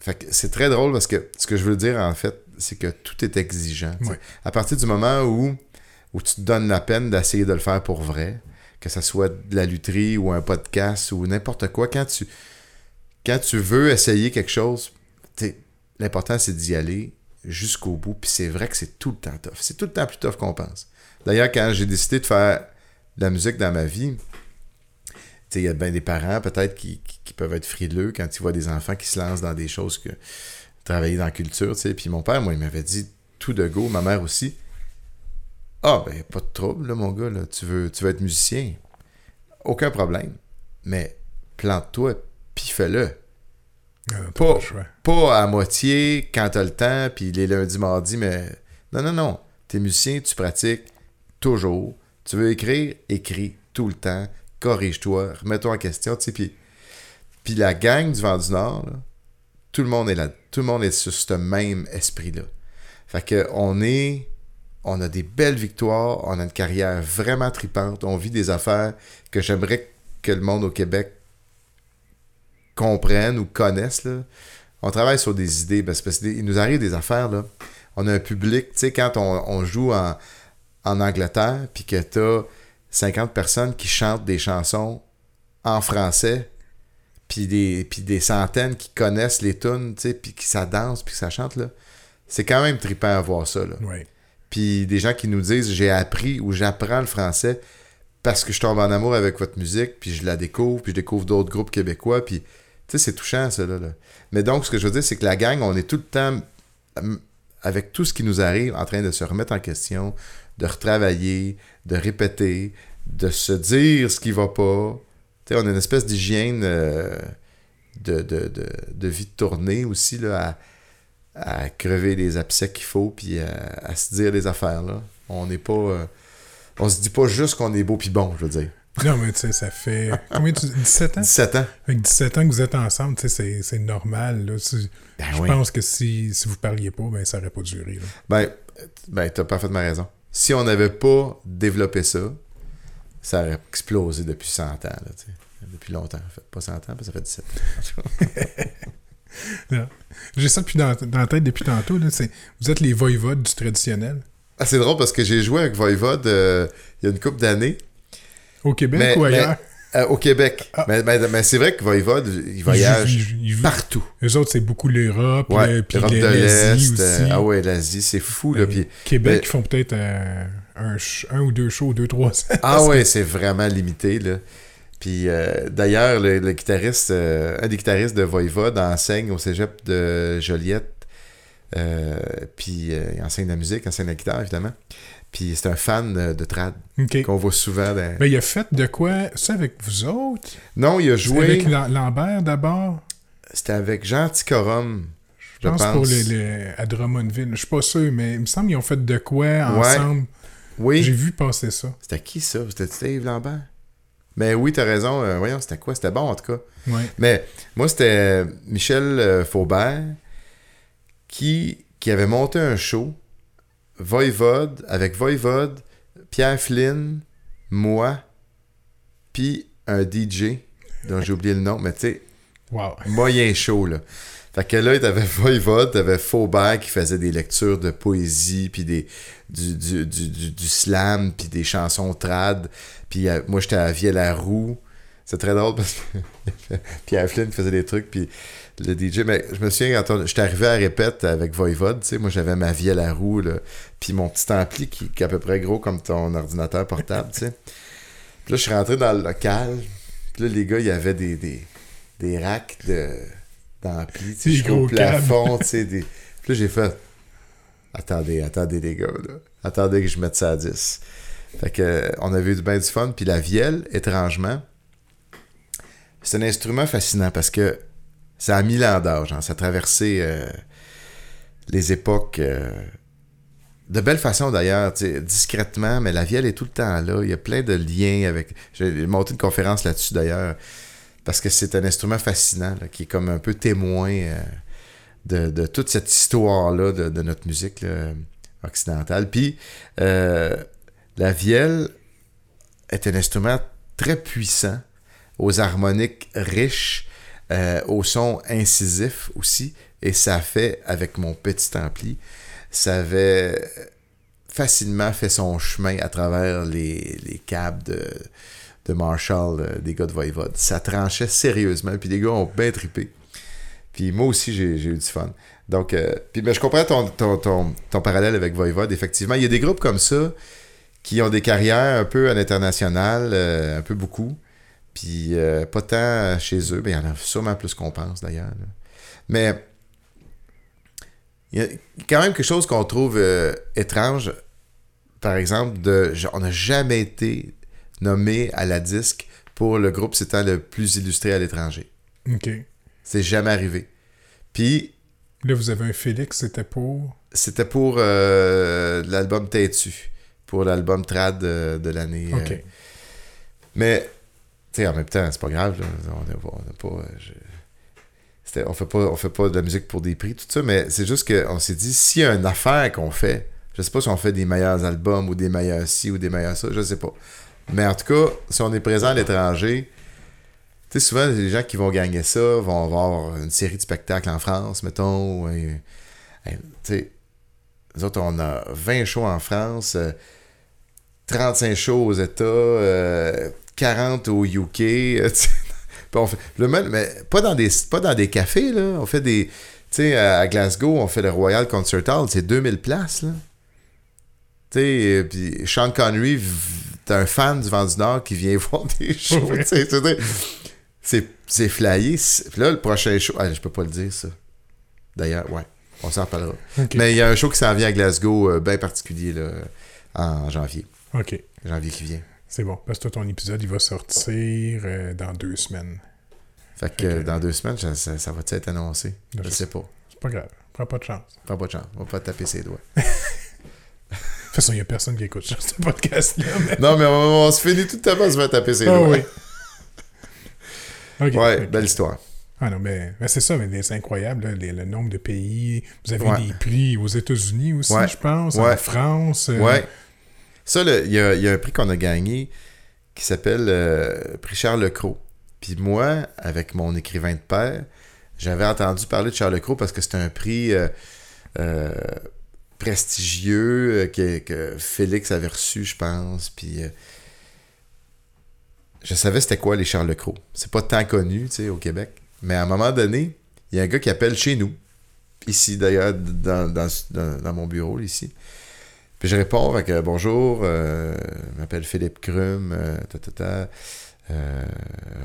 fait que c'est très drôle parce que ce que je veux dire, en fait, c'est que tout est exigeant. À partir du moment où, où tu te donnes la peine d'essayer de le faire pour vrai, que ça soit de la lutherie ou un podcast ou n'importe quoi, quand tu, quand tu veux essayer quelque chose, l'important c'est d'y aller jusqu'au bout. Puis c'est vrai que c'est tout le temps tough. C'est tout le temps plus tough qu'on pense. D'ailleurs, quand j'ai décidé de faire de la musique dans ma vie, il y a bien des parents peut-être qui, qui- qui peuvent être frileux quand ils voient des enfants qui se lancent dans des choses que travailler dans la culture. t'sais. Puis mon père, moi, il m'avait dit tout de go, ma mère aussi. Ah, ben, pas de trouble, là, mon gars, là. Tu, veux, tu veux être musicien. Aucun problème. Mais plante-toi, puis fais-le. Pas-. Pas à moitié quand t'as le temps, puis les lundis, mardis, mais. Non, non, non. T'es musicien, tu pratiques toujours. Tu veux écrire, écris tout le temps. Corrige-toi, remets-toi en question, tu sais. Puis, puis la gang du Vent du Nord, là, tout le monde est là. Tout le monde est sur ce même esprit-là. Fait que on est. On a des belles victoires, on a une carrière vraiment tripante, on vit des affaires que j'aimerais que le monde au Québec comprenne ou connaisse. Là. On travaille sur des idées, parce qu'il nous arrive des affaires. Là. On a un public, tu sais, quand on, on joue en, en Angleterre, puis que tu as 50 personnes qui chantent des chansons en français, puis des, puis des centaines qui connaissent les tunes, tu sais, puis qui ça danse, puis que ça chante, là. C'est quand même trippant à voir ça, là. Puis des gens qui nous disent j'ai appris ou j'apprends le français parce que je tombe en amour avec votre musique, puis je la découvre, puis je découvre d'autres groupes québécois, puis tu sais, c'est touchant, ça, là, là. Mais donc, ce que je veux dire, c'est que la gang, on est tout le temps, avec tout ce qui nous arrive, en train de se remettre en question, de retravailler, de répéter, de se dire ce qui va pas. Tu sais, on a une espèce d'hygiène euh, de, de, de, de vie de tournée aussi, là, à, à crever les abcès qu'il faut, puis à, à se dire les affaires, là. On n'est pas... euh, on se dit pas juste qu'on est beau puis bon, je veux dire. Non, mais tu sais, ça fait. Combien tu 17 ans? 17 ans. Avec 17 ans que vous êtes ensemble, tu sais, c'est- c'est normal. Là. Ben je oui. pense que si, si vous parliez pas, ben ça aurait pas duré. Là. Ben, ben t'as parfaitement raison. Si on n'avait pas développé ça, ça aurait explosé depuis 100 ans, là. Depuis longtemps, en fait. Pas 100 ans, mais ça fait 17 ans. J'ai ça depuis dans, dans la tête depuis tantôt. Là, vous êtes les voïvodes du traditionnel. Ah, c'est drôle parce que j'ai joué avec Voivode euh, il y a une couple d'années. Au Québec Mais- ou mais- ailleurs? Euh, au Québec. Ah. Mais, c'est vrai que Voivode, il voyage partout. Eux autres, c'est beaucoup l'Europe, Ouais, le- puis Europe de l'Est. euh, ah ouais, l'Asie, c'est fou, là. Puis- Québec, ils font peut-être un, un ou deux shows, deux, trois. Ah ouais, c'est vraiment limité, là. Puis euh, d'ailleurs, le, le guitariste, euh, un des guitaristes de Voivode enseigne au cégep de Joliette. Euh, puis il enseigne la musique, enseigne la guitare, évidemment. Puis c'est un fan de trad qu'on voit souvent. dans- Ben, il a fait de quoi? Ça avec vous autres? Non, il a C'est joué. Avec Lam- Lambert d'abord? C'était avec Jean Ticorum. Je pense, pour le, le- à Drummondville. Je suis pas sûr, mais il me semble qu'ils ont fait de quoi ensemble. Oui. vu passer ça. C'était qui ça? C'était Yves Lambert? Mais oui, t'as raison. euh, voyons, c'était quoi? C'était bon en tout cas. Ouais. Mais moi, c'était Michel euh, Faubert qui, qui avait monté un show, Voivode, avec Voivode, Pierre Flynn, moi, puis un DJ, dont j'ai oublié le nom, mais tu sais, Wow. moyen chaud, là. Fait que là, t'avais Voivode, t'avais Faubert qui faisait des lectures de poésie, puis du, slam, puis des chansons trad. Puis euh, moi, j'étais à Vielle-la-Roue. C'est très drôle parce que Pierre Flynn faisait des trucs, puis le DJ... Mais je me souviens, quand j'étais arrivé à répète avec Voivode, tu sais, moi, j'avais ma Vielle-la-Roue, là, puis mon petit ampli qui, qui est à peu près gros comme ton ordinateur portable, tu sais. Puis là, je suis rentré dans le local, puis là, les gars, il y avait des, des, des racks de d'ampli, tu sais, Des jusqu'au plafond, tu sais, des... Puis là, j'ai fait... Attendez, attendez les gars, là. Attendez que je mette ça à 10. Fait que, euh, on avait eu du bien du fun. Puis la vielle, étrangement, c'est un instrument fascinant parce que ça a mille ans d'âge. hein. Ça a traversé euh, les époques euh, de belle façon d'ailleurs, tu discrètement, mais la vielle est tout le temps là. Il y a plein de liens avec. J'ai monté une conférence là-dessus d'ailleurs parce que c'est un instrument fascinant qui est comme un peu témoin euh, de, toute cette histoire-là de, notre musique occidentale. Puis euh, la vielle est un instrument très puissant, aux harmoniques riches, euh, au son incisif aussi, et ça fait, avec mon petit ampli, ça avait facilement fait son chemin à travers les câbles de, de Marshall, euh, des gars de Voivode. Ça tranchait sérieusement, puis les gars ont bien trippé. Puis moi aussi, j'ai eu du fun. Donc, euh, puis, mais je comprends ton, ton, ton, ton parallèle avec Voivode, effectivement. Il y a des groupes comme ça qui ont des carrières un peu à l'international, euh, un peu beaucoup. Puis pas tant chez eux, mais il y en a sûrement plus qu'on pense d'ailleurs. Mais il y a quand même quelque chose qu'on trouve étrange. Par exemple, de, on n'a jamais été nommé à la disque pour le groupe s'étant le plus illustré à l'étranger. OK. C'est jamais arrivé. Puis Là, vous avez un Félix, c'était pour? c'était pour euh, l'album Têtu, pour l'album trad de, de l'année. OK. euh, mais, tu sais, en même temps, c'est pas grave. Là. On n'a pas. on a pas, euh, je- c'était- on fait pas on fait pas de la musique pour des prix, tout ça, mais c'est juste qu'on s'est dit, s'il y a une affaire qu'on fait, je sais pas si on fait des meilleurs albums ou des meilleurs ci ou des meilleurs ça, je sais pas. Mais en tout cas, si on est présent à l'étranger, tu sais, souvent, les gens qui vont gagner ça vont avoir une série de spectacles en France, mettons. et- et, tu sais, nous autres, on a 20 shows en France, euh, 35 shows aux États, euh, 40 au UK. euh, on fait- le mais pas dans des, pas dans des cafés, là. On fait des. Tu sais, à Glasgow, on fait le Royal Concert Hall, c'est 2000 places, là. Tu sais, euh, puis Sean Connery, t'es un fan du vent du Nord qui vient voir des shows, c'est c'est flyé. Puis là, le prochain show, ah, je peux pas le dire, ça. D'ailleurs, ouais, on s'en reparlera. Mais il y a un show qui s'en vient à Glasgow, euh, bien particulier, là, en janvier. OK. Janvier qui vient. C'est bon. Parce que toi, ton épisode, il va sortir euh, dans deux semaines. Fait que Fait que- euh, dans deux semaines, ça, ça, ça va être annoncé? Je Je sais pas. C'est pas grave. Prends pas de chance. Prends pas de chance. On va pas taper ses doigts. De toute façon, il n'y a personne qui écoute ce podcast-là. Mais... non, mais on, on se finit tout à l'heure, on se va taper ses Ah doigts. oui. Ouais, belle histoire. Ah non, mais, mais c'est ça, mais c'est incroyable, là, les- le nombre de pays. Vous avez Ouais. des prix aux États-Unis aussi, Ouais. je pense, Ouais. en France. euh, Ouais. Ça, il y a, il y a un prix qu'on a gagné qui s'appelle euh, Prix Charles Lecros. Puis moi, avec mon écrivain de père, j'avais entendu parler de Charles Lecros parce que c'est un prix euh, euh, prestigieux euh, que, que Félix avait reçu, je pense. Puis euh, je savais c'était quoi les Charles Cros. C'est pas tant connu, tu au Québec. Mais à un moment donné, il y a un gars qui appelle chez nous. Ici, d'ailleurs, dans, mon bureau, ici. Puis je réponds avec bonjour, euh, je m'appelle Philippe Crum, ta, ta, ta,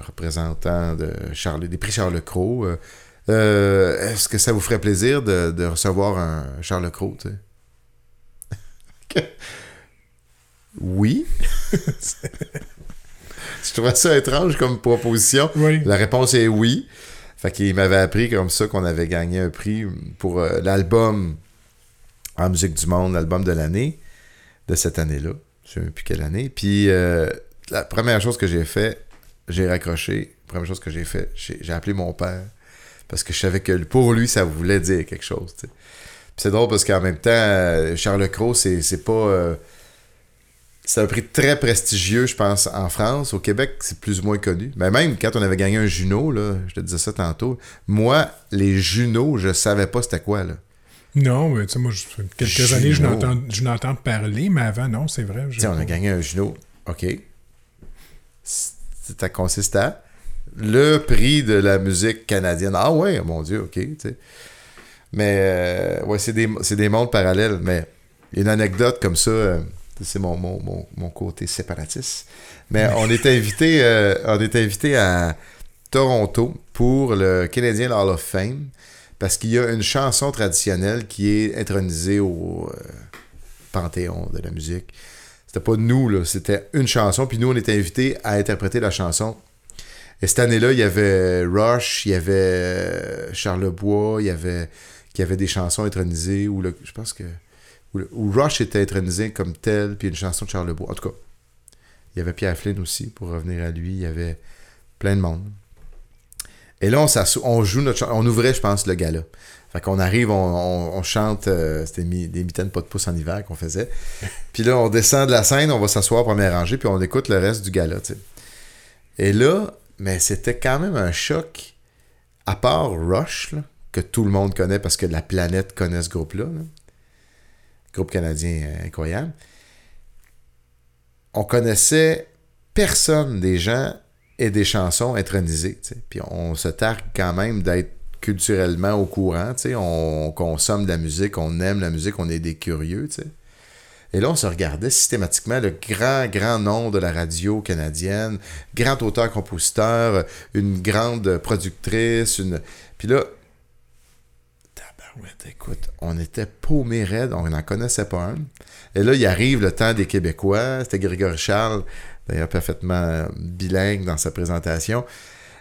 représentant de Charles, des prix Charles Cros. Est-ce que ça vous ferait plaisir de, de recevoir un Charles Cros, tu sais? oui. je trouvais ça étrange comme proposition? Oui. La réponse est oui. Fait qu'il m'avait appris comme ça qu'on avait gagné un prix pour euh, l'album en musique du monde, l'album de l'année, de cette année-là. Je sais même plus quelle année. Puis euh, la première chose que j'ai fait, j'ai raccroché. La première chose que j'ai fait, j'ai appelé mon père. Parce que je savais que pour lui, ça voulait dire quelque chose. sais. C'est drôle parce qu'en même temps, euh, Charles Cros, c'est c'est pas. euh, c'est un prix très prestigieux, je pense, en France. Au Québec, c'est plus ou moins connu. Mais même quand on avait gagné un Juno, là, je te disais ça tantôt, moi, les Junos, je savais pas c'était quoi. Là. Non, mais tu sais, moi, je- quelques Juno. années, je n'entends, je n'entends parler, mais avant, non, c'est vrai. Tu sais, on a gagné un Juno. OK. Ça consiste à le prix de la musique canadienne. Ah ouais, mon Dieu, OK. tu sais. Mais, euh, ouais, c'est des, des mondes parallèles. Mais une anecdote comme ça. euh, c'est mon, mon, mon, mon côté séparatiste. Mais on est invité, euh, on est invité à Toronto pour le Canadian Hall of Fame parce qu'il y a une chanson traditionnelle qui est intronisée au panthéon de la musique. C'était pas nous, là, c'était une chanson, puis nous, on était invités à interpréter la chanson. Et cette année-là, il y avait Rush, il y avait Charlebois, il y avait, qui avait des chansons intronisées, ou le, je pense que. Ou, Rush était intronisé comme tel, puis une chanson de Charlebois. En tout cas, il y avait Pierre Flynn aussi, pour revenir à lui, il y avait plein de monde. Et là, on, on joue notre On ouvrait, je pense, le gala. Fait qu'on arrive, on, on- on chante, euh, c'était des mitaines pas de pouce en hiver qu'on faisait. Puis là, on descend de la scène, on va s'asseoir première rangée, puis on écoute le reste du gala. Et là, mais c'était quand même un choc, à part Rush, là, que tout le monde connaît parce que la planète connaît ce groupe-là. là. Groupe canadien euh, incroyable. On connaissait personne des gens et des chansons intronisées. Puis on se targue quand même d'être culturellement au courant. On consomme de la musique, on aime la musique, on est des curieux. Et là, on se regardait systématiquement le grand, grand nom de la radio canadienne, grand auteur-compositeur, une grande productrice, une... Puis là, tabarouette, écoute, on était paumés raides, on n'en connaissait pas un. Et là, il arrive le temps des Québécois, c'était Grégory Charles, d'ailleurs parfaitement bilingue dans sa présentation.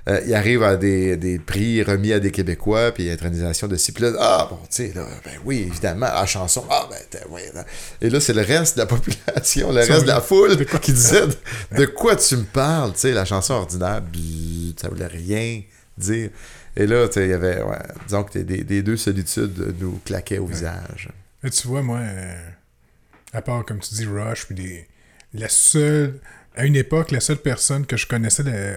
Euh, il arrive à des, des prix remis à des Québécois, puis intronisation de là, ah, bon, tu sais, là, ben oui, évidemment, la chanson, ah, ben, t'es- ouais, là. Et là, c'est le reste de la population, le reste de la foule de quoi? qui disait, de, de quoi tu me parles, tu sais, la chanson ordinaire, ça voulait rien dire. Et là, il y avait, ouais, disons que des, des deux solitudes nous claquaient au visage. Là, tu vois, moi, euh, à part, comme tu dis, Rush, puis des... la seule... À une époque, la seule personne que je connaissais de-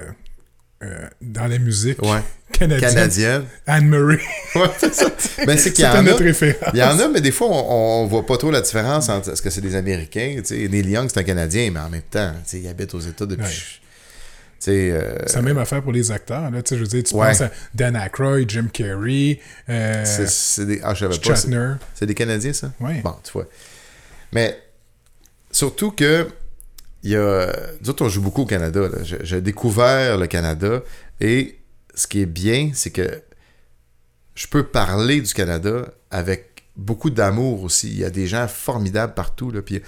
euh, dans la musique Ouais. canadienne, Canadienne. Anne-Marie. Ouais, c'est ça. Ben, c'est qu'il y en a. référence. Il y en a, mais des fois, on, on voit pas trop la différence entre est-ce que c'est des Américains. tu sais. Neil Young, c'est un Canadien, mais en même temps, tu sais, il habite aux États depuis. Ouais. Euh, C'est la même affaire pour les acteurs. Là. Je veux dire, tu Ouais. penses à Dan Aykroyd, Jim Carrey, euh, c'est des. Ah, je savais pas. c'est- des Canadiens, ça? Ouais. Bon, tu vois. Mais surtout que il y a. Nous autres, on joue beaucoup au Canada. J'ai découvert le Canada et ce qui est bien, c'est que je peux parler du Canada avec beaucoup d'amour aussi. Il y a des gens formidables partout. Là, puis,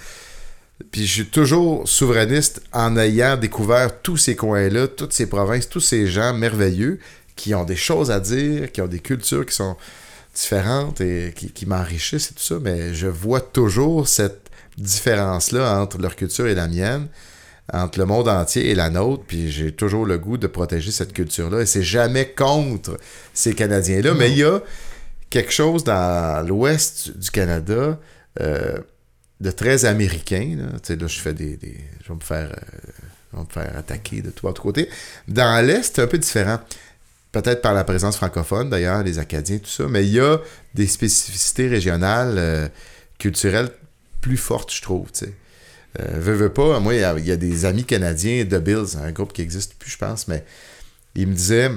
puis je suis toujours souverainiste en ayant découvert tous ces coins-là, toutes ces provinces, tous ces gens merveilleux qui ont des choses à dire, qui ont des cultures qui sont différentes et qui, qui m'enrichissent et tout ça, mais je vois toujours cette différence-là entre leur culture et la mienne, entre le monde entier et la nôtre, puis j'ai toujours le goût de protéger cette culture-là, et c'est jamais contre ces Canadiens-là, mais il y a quelque chose dans l'ouest du Canada euh, de très américain, là. Tu sais, là, je fais des... des- je vais me faire... euh, je vais me faire attaquer de tous côtés. Dans l'Est, c'est un peu différent peut-être par la présence francophone d'ailleurs, les Acadiens, tout ça, mais il y a des spécificités régionales, euh, culturelles plus fortes, je trouve. tu sais. Euh, veux, veux pas, moi, il y, a, il y a des amis canadiens de Bills, un groupe qui existe plus, je pense, mais ils me disaient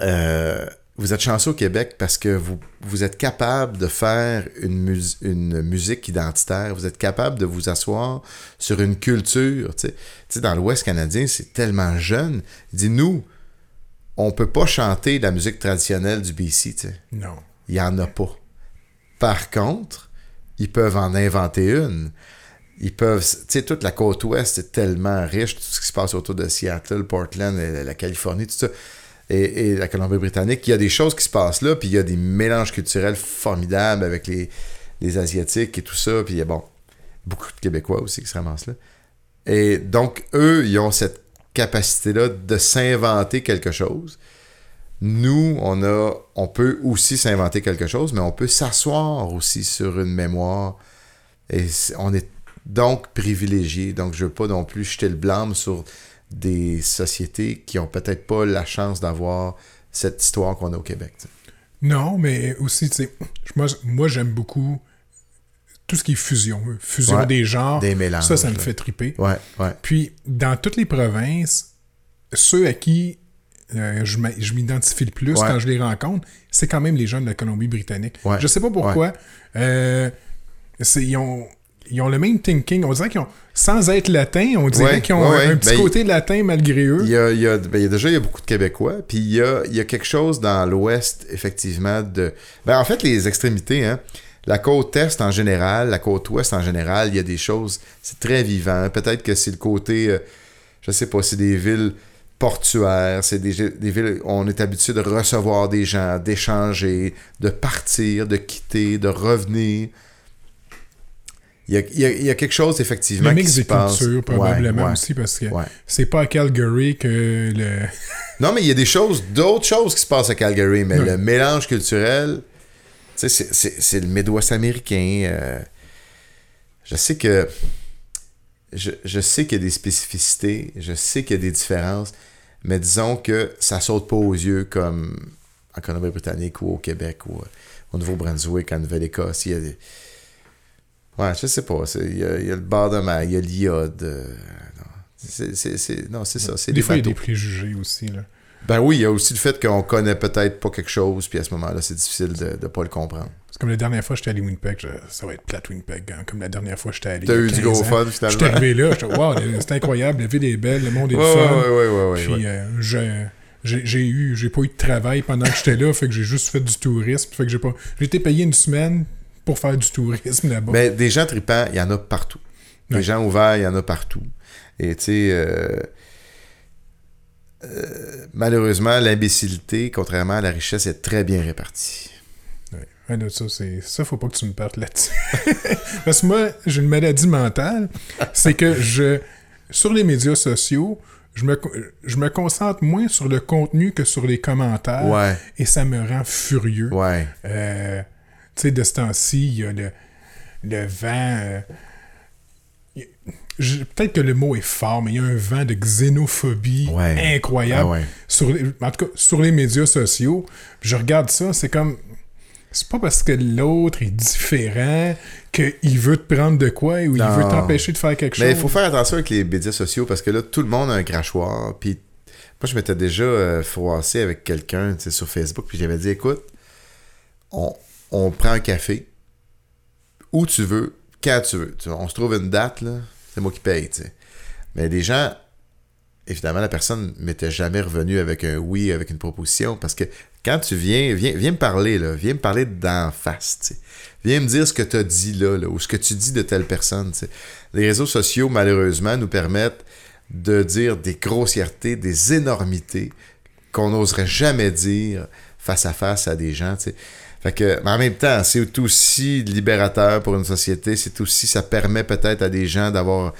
euh, Vous êtes chanceux au Québec parce que vous, vous êtes capable de faire une, mus- une musique identitaire, vous êtes capable de vous asseoir sur une culture. Dans l'Ouest canadien, c'est tellement jeune. Il dit Nous, on peut pas chanter la musique traditionnelle du BC. Non. Il n'y en a pas. Par contre, ils peuvent en inventer une. Ils peuvent. Tu sais, toute la côte ouest est tellement riche, tout ce qui se passe autour de Seattle, Portland, la Californie, tout ça, et, la Colombie-Britannique. Il y a des choses qui se passent là, puis il y a des mélanges culturels formidables avec les, Asiatiques et tout ça. Puis il y a bon, beaucoup de Québécois aussi qui se ramassent là. Et donc, eux, ils ont cette capacité-là de s'inventer quelque chose. Nous, on a, on peut aussi s'inventer quelque chose, mais on peut s'asseoir aussi sur une mémoire. Et on est donc privilégié. Donc, je veux pas non plus jeter le blâme sur des sociétés qui ont peut-être pas la chance d'avoir cette histoire qu'on a au Québec. Non, mais aussi, tu sais, moi, moi j'aime beaucoup tout ce qui est fusion. Fusion Ouais, des genres. des mélanges, Ça, ça me là. fait triper. Ouais, ouais. Puis, dans toutes les provinces, ceux à qui euh, je je m'identifie le plus Ouais. quand je les rencontre, c'est quand même les gens de la Colombie-Britannique. Ouais. Je sais pas pourquoi. euh, c'est- ils, ont, ils ont le même thinking. On dirait qu'ils ont, sans être latins, on dirait Ouais, qu'ils ont ouais, un petit Ben, côté latin malgré eux. Il y a, il y a- ben, il y a déjà il y a beaucoup de Québécois, puis il y a, il y a quelque chose dans l'Ouest, effectivement, de... Ben, en fait, les extrémités, hein, la côte Est en général, la côte Ouest en général, il y a des choses, c'est très vivant. Peut-être que c'est le côté, euh, je sais pas, c'est des villes portuaires, c'est des, des villes, on est habitué de recevoir des gens, d'échanger, de partir, de quitter, de revenir. Il y a, il y a- il y a quelque chose, effectivement, Le qui mix se des passe. cultures, probablement Ouais, ouais. aussi, parce que Ouais. c'est pas à Calgary que le. Non, mais il y a des choses, d'autres choses qui se passent à Calgary, mais le mélange culturel, tu sais, c'est le Midwest américain. euh, je sais que. Je, je sais qu'il y a des spécificités, je sais qu'il y a des différences, mais disons que ça saute pas aux yeux comme en Colombie-Britannique ou au Québec ou euh, au Nouveau-Brunswick, en Nouvelle-Écosse. Il y a des. Ouais, je sais pas. Il y a, il y a le bar de mer, il y a l'iode. euh, non, c'est- ça. C'est Des des fois, il y a des préjugés aussi. Là. Ben oui, il y a aussi le fait qu'on connaît peut-être pas quelque chose, puis à ce moment-là, c'est difficile de ne pas le comprendre. C'est comme la dernière fois que j'étais allé à Winnipeg, je- ça va être plate Winnipeg, hein, comme la dernière fois que j'étais allé. T'as eu du 15 gros ans. fun, J'étais finalement. arrivé là, j'étais wow, c'est incroyable, la ville est belle, le monde est Ouais, fun. ouais, ouais, ouais, ouais, Puis euh, je- j'ai j'ai eu, j'ai pas eu de travail pendant que j'étais là, fait que j'ai juste fait du tourisme, fait que j'ai pas, j'ai été payé une semaine pour faire du tourisme là-bas. Mais des gens tripants, il y en a partout. Des Ouais. gens ouverts, il y en a partout. Et tu sais, euh, euh, malheureusement, l'imbécilité, contrairement à la richesse, est très bien répartie. Ouais. Là, ça, c'est, ça, faut pas que tu me partes là-dessus. Parce que moi, j'ai une maladie mentale, c'est que je, sur les médias sociaux, je me, je me concentre moins sur le contenu que sur les commentaires. Ouais, Et ça me rend furieux. ouais. Euh, sais, de ce temps-ci, il y a le, le vent. euh, Peut-être que le mot est fort, mais il y a un vent de xénophobie Ouais. incroyable Ah ouais. sur les- en tout cas sur les médias sociaux. Je regarde ça, c'est comme. C'est pas parce que l'autre est différent qu'il veut te prendre de quoi ou il Non. veut t'empêcher de faire quelque Mais il chose. faut faire attention avec les médias sociaux parce que là, tout le monde a un crachoir. Puis moi, je m'étais déjà euh, froissé avec quelqu'un sur Facebook. Puis j'avais dit écoute, on, on prend un café où tu veux, quand tu veux. Tu on se trouve une date, là, c'est moi qui paye. Mais les gens, évidemment, la personne m'était jamais revenue avec un oui, avec une proposition. Parce que quand tu viens, viens, viens me parler, là, viens me parler d'en face. Viens me dire ce que tu as dit là, ou ce que tu dis de telle personne. Les réseaux sociaux, malheureusement, nous permettent de dire des grossièretés, des énormités qu'on n'oserait jamais dire face à face à des gens. Fait que, mais en même temps, c'est aussi libérateur pour une société. C'est aussi, ça permet peut-être à des gens d'avoir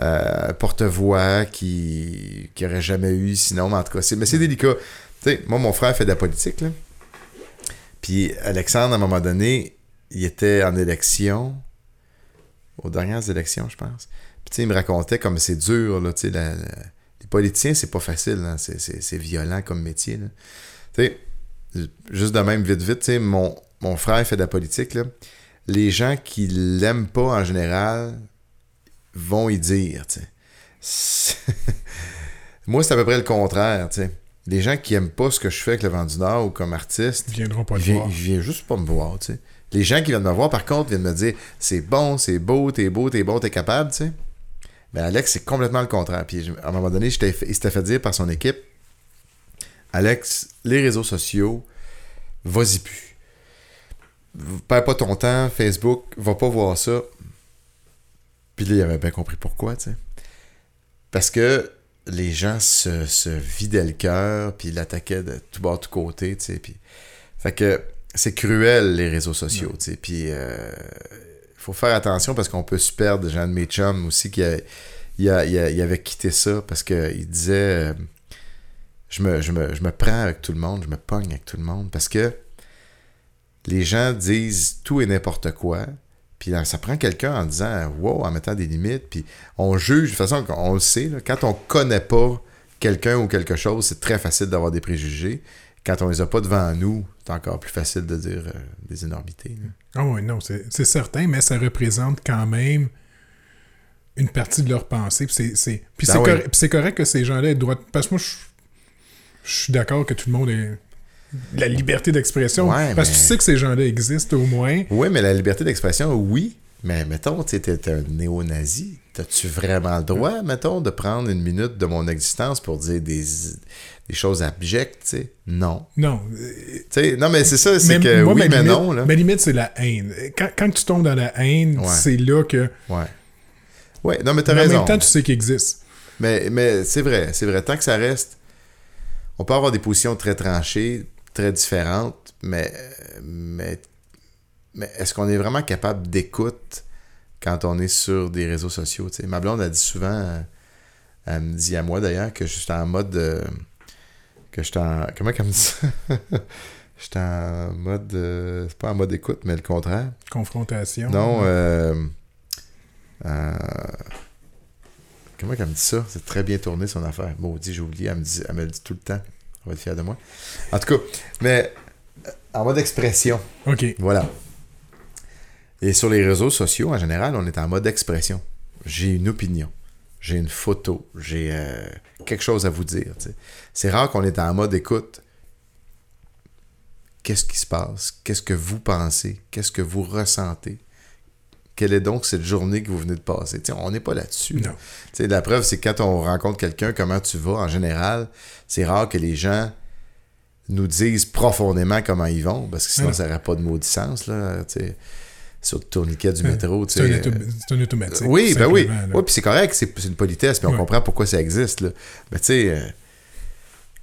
euh, porte-voix qui qui aurait jamais eu sinon. Mais en tout cas, c'est, mais c'est délicat. Tu sais, moi, mon frère fait de la politique. Là. Puis Alexandre, à un moment donné, il était en élection, aux dernières élections, je pense. Puis il me racontait comme c'est dur, là, les politiciens, c'est pas facile, hein, c'est, violent comme métier. Juste de même, vite, vite, mon, mon frère fait de la politique, là. Les gens qui l'aiment pas en général, vont y dire, tu sais. Moi, c'est à peu près le contraire. Les gens qui aiment pas ce que je fais avec le vent du Nord ou comme artiste, Ils viendront pas ils viennent, voir. ils viennent juste pas me voir. Les gens qui viennent me voir, par contre, viennent me dire c'est bon, c'est beau, t'es beau, t'es bon, t'es capable, tu sais. Mais Alex, c'est complètement le contraire. Puis à un moment donné, il s'était fait dire par son équipe Alex, les réseaux sociaux, vas-y plus. Perds pas ton temps, Facebook, va pas voir ça. Puis là, il avait bien compris pourquoi, tu sais. Parce que les gens se, se vidaient le cœur, puis l'attaquaient de tout bord, tout côté, tu sais. Puis... Fait que c'est cruel, les réseaux sociaux, tu sais. Puis euh, faut faire attention parce qu'on peut se perdre. J'ai un de mes chums aussi qui a, il, a- il a- il avait quitté ça parce qu'il disait euh, je, me, je, me, je me prends avec tout le monde, je me pogne avec tout le monde parce que les gens disent tout et n'importe quoi. Puis ça prend quelqu'un en disant wow, en mettant des limites. Puis on juge, de toute façon, on le sait, là, quand on connaît pas quelqu'un ou quelque chose, c'est très facile d'avoir des préjugés. Quand on les a pas devant nous, c'est encore plus facile de dire euh, des énormités. Ah oui, non, c'est certain, mais ça représente quand même une partie de leur pensée. Puis c'est- Ben c'est oui. correct, puis c'est correct que ces gens-là aient droit. Parce que moi, je, je suis d'accord que tout le monde ait la liberté d'expression. Ouais, parce que mais- tu sais que ces gens-là existent au moins. Oui, mais la liberté d'expression, oui. Mais mettons, tu t'es un néo-nazi. T'as-tu vraiment le droit, mettons, de prendre une minute de mon existence pour dire des, des choses abjectes, tu sais? Non. Non. Non, mais c'est ça, c'est que moi, oui, ma mais limite, non, là. Ma limite, c'est la haine. Quand, quand tu tombes dans la haine, Ouais. c'est là que. Ouais. Ouais, non, mais t'as Mais en raison. même temps, tu sais qu'il existe. Mais, mais c'est vrai, c'est vrai. Tant que ça reste, on peut avoir des positions très tranchées, très différentes, mais, mais, mais est-ce qu'on est vraiment capable d'écoute quand on est sur des réseaux sociaux? tu sais? Ma blonde a dit souvent, euh, elle me dit à moi d'ailleurs, que je suis en mode. euh, que je suis en. Comment qu'elle me dit ça? Je suis en mode. euh, c'est pas en mode écoute, mais le contraire. Confrontation. Non, euh, euh, comment qu'elle me dit ça? C'est très bien tourné son affaire. Maudit, j'ai oublié. Elle me, dit, elle me le dit tout le temps. On va être fier de moi. En tout cas, mais euh, en mode expression. OK. Voilà. Et sur les réseaux sociaux, en général, on est en mode expression. J'ai une opinion. J'ai une photo. J'ai euh, quelque chose à vous dire. C'est rare qu'on est en mode écoute. Qu'est-ce qui se passe? Qu'est-ce que vous pensez? Qu'est-ce que vous ressentez? Quelle est donc cette journée que vous venez de passer? On n'est pas là-dessus. là. La preuve, c'est que quand on rencontre quelqu'un, comment tu vas, en général, c'est rare que les gens nous disent profondément comment ils vont, parce que sinon, Ouais. ça n'aurait pas de maudit sens, là, sur le tourniquet du Ouais. métro, C'est un, auto- automatique. Oui, ben oui. là. Oui, puis c'est correct, c'est une politesse, puis on Ouais. comprend pourquoi ça existe, là. Mais tu sais, euh,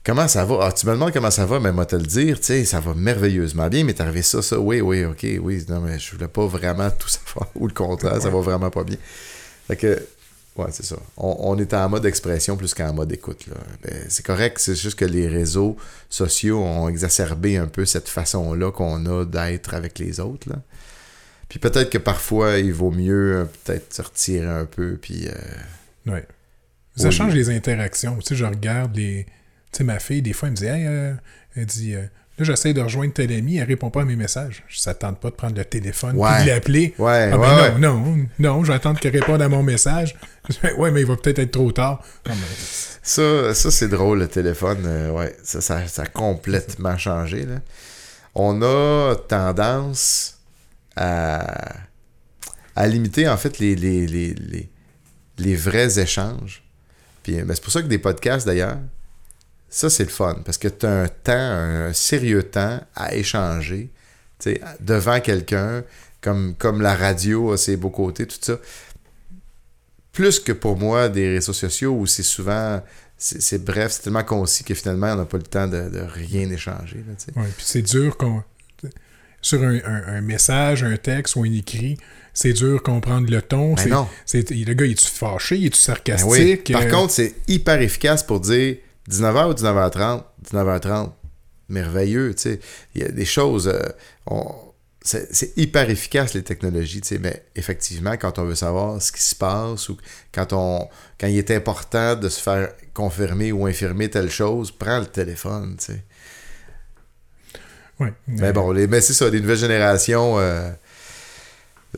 comment ça va? Ah, tu me demandes comment ça va, mais moi te le dire, tu sais, ça va merveilleusement bien, mais t'es arrivé ça, ça, oui, oui, ok, oui, non, mais je voulais pas vraiment tout savoir, ou le contraire, ça va vraiment pas bien. Fait que, ouais, c'est ça. On, on est en mode expression plus qu'en mode écoute, là. Ben, c'est correct, c'est juste que les réseaux sociaux ont exacerbé un peu cette façon-là qu'on a d'être avec les autres, là. Puis peut-être que parfois, il vaut mieux euh, peut-être se retirer un peu, puis... euh, Ouais. Ça change les interactions. Tu sais, je regarde les. Tu sais, ma fille, des fois, elle me dit Hey, euh, elle dit euh, Là, j'essaie de rejoindre tel ami, elle répond pas à mes messages. Ça ne tente pas de prendre le téléphone Ouais. et de l'appeler? Ouais, Ah ouais, ben ouais. non, non, non, je vais attendre qu'elle réponde à mon message. Je ouais, mais il va peut-être être trop tard. Non, mais- Ça, ça c'est drôle, le téléphone. euh, ouais, ça, ça, ça a complètement changé. Là. On a tendance à, à limiter, en fait, les, les, les, les, les vrais échanges. Puis, ben, c'est pour ça que des podcasts, d'ailleurs, ça, c'est le fun. Parce que tu as un temps, un sérieux temps à échanger tu devant quelqu'un, comme, comme la radio a ses beaux côtés, tout ça. Plus que pour moi, des réseaux sociaux où c'est souvent c'est c'est bref, c'est tellement concis que finalement, on n'a pas le temps de, de rien échanger. Tu. Ouais, puis c'est dur qu'on. Sur un, un- un message, un texte ou un écrit, c'est dur comprendre le ton. Ben c'est, non. c'est- le gars, est-tu fâché? Est-tu Ben sarcastique? oui. Par Euh, contre, c'est hyper efficace pour dire 19h ou 19h30. 19h30. Merveilleux, tu sais. Il y a des choses. euh, on- c'est hyper efficace, les technologies, tu sais. Mais effectivement, quand on veut savoir ce qui se passe ou quand, on, quand il est important de se faire confirmer ou infirmer telle chose, prends le téléphone, tu sais. ouais. Mais bon, les, mais c'est ça, les nouvelles générations. euh,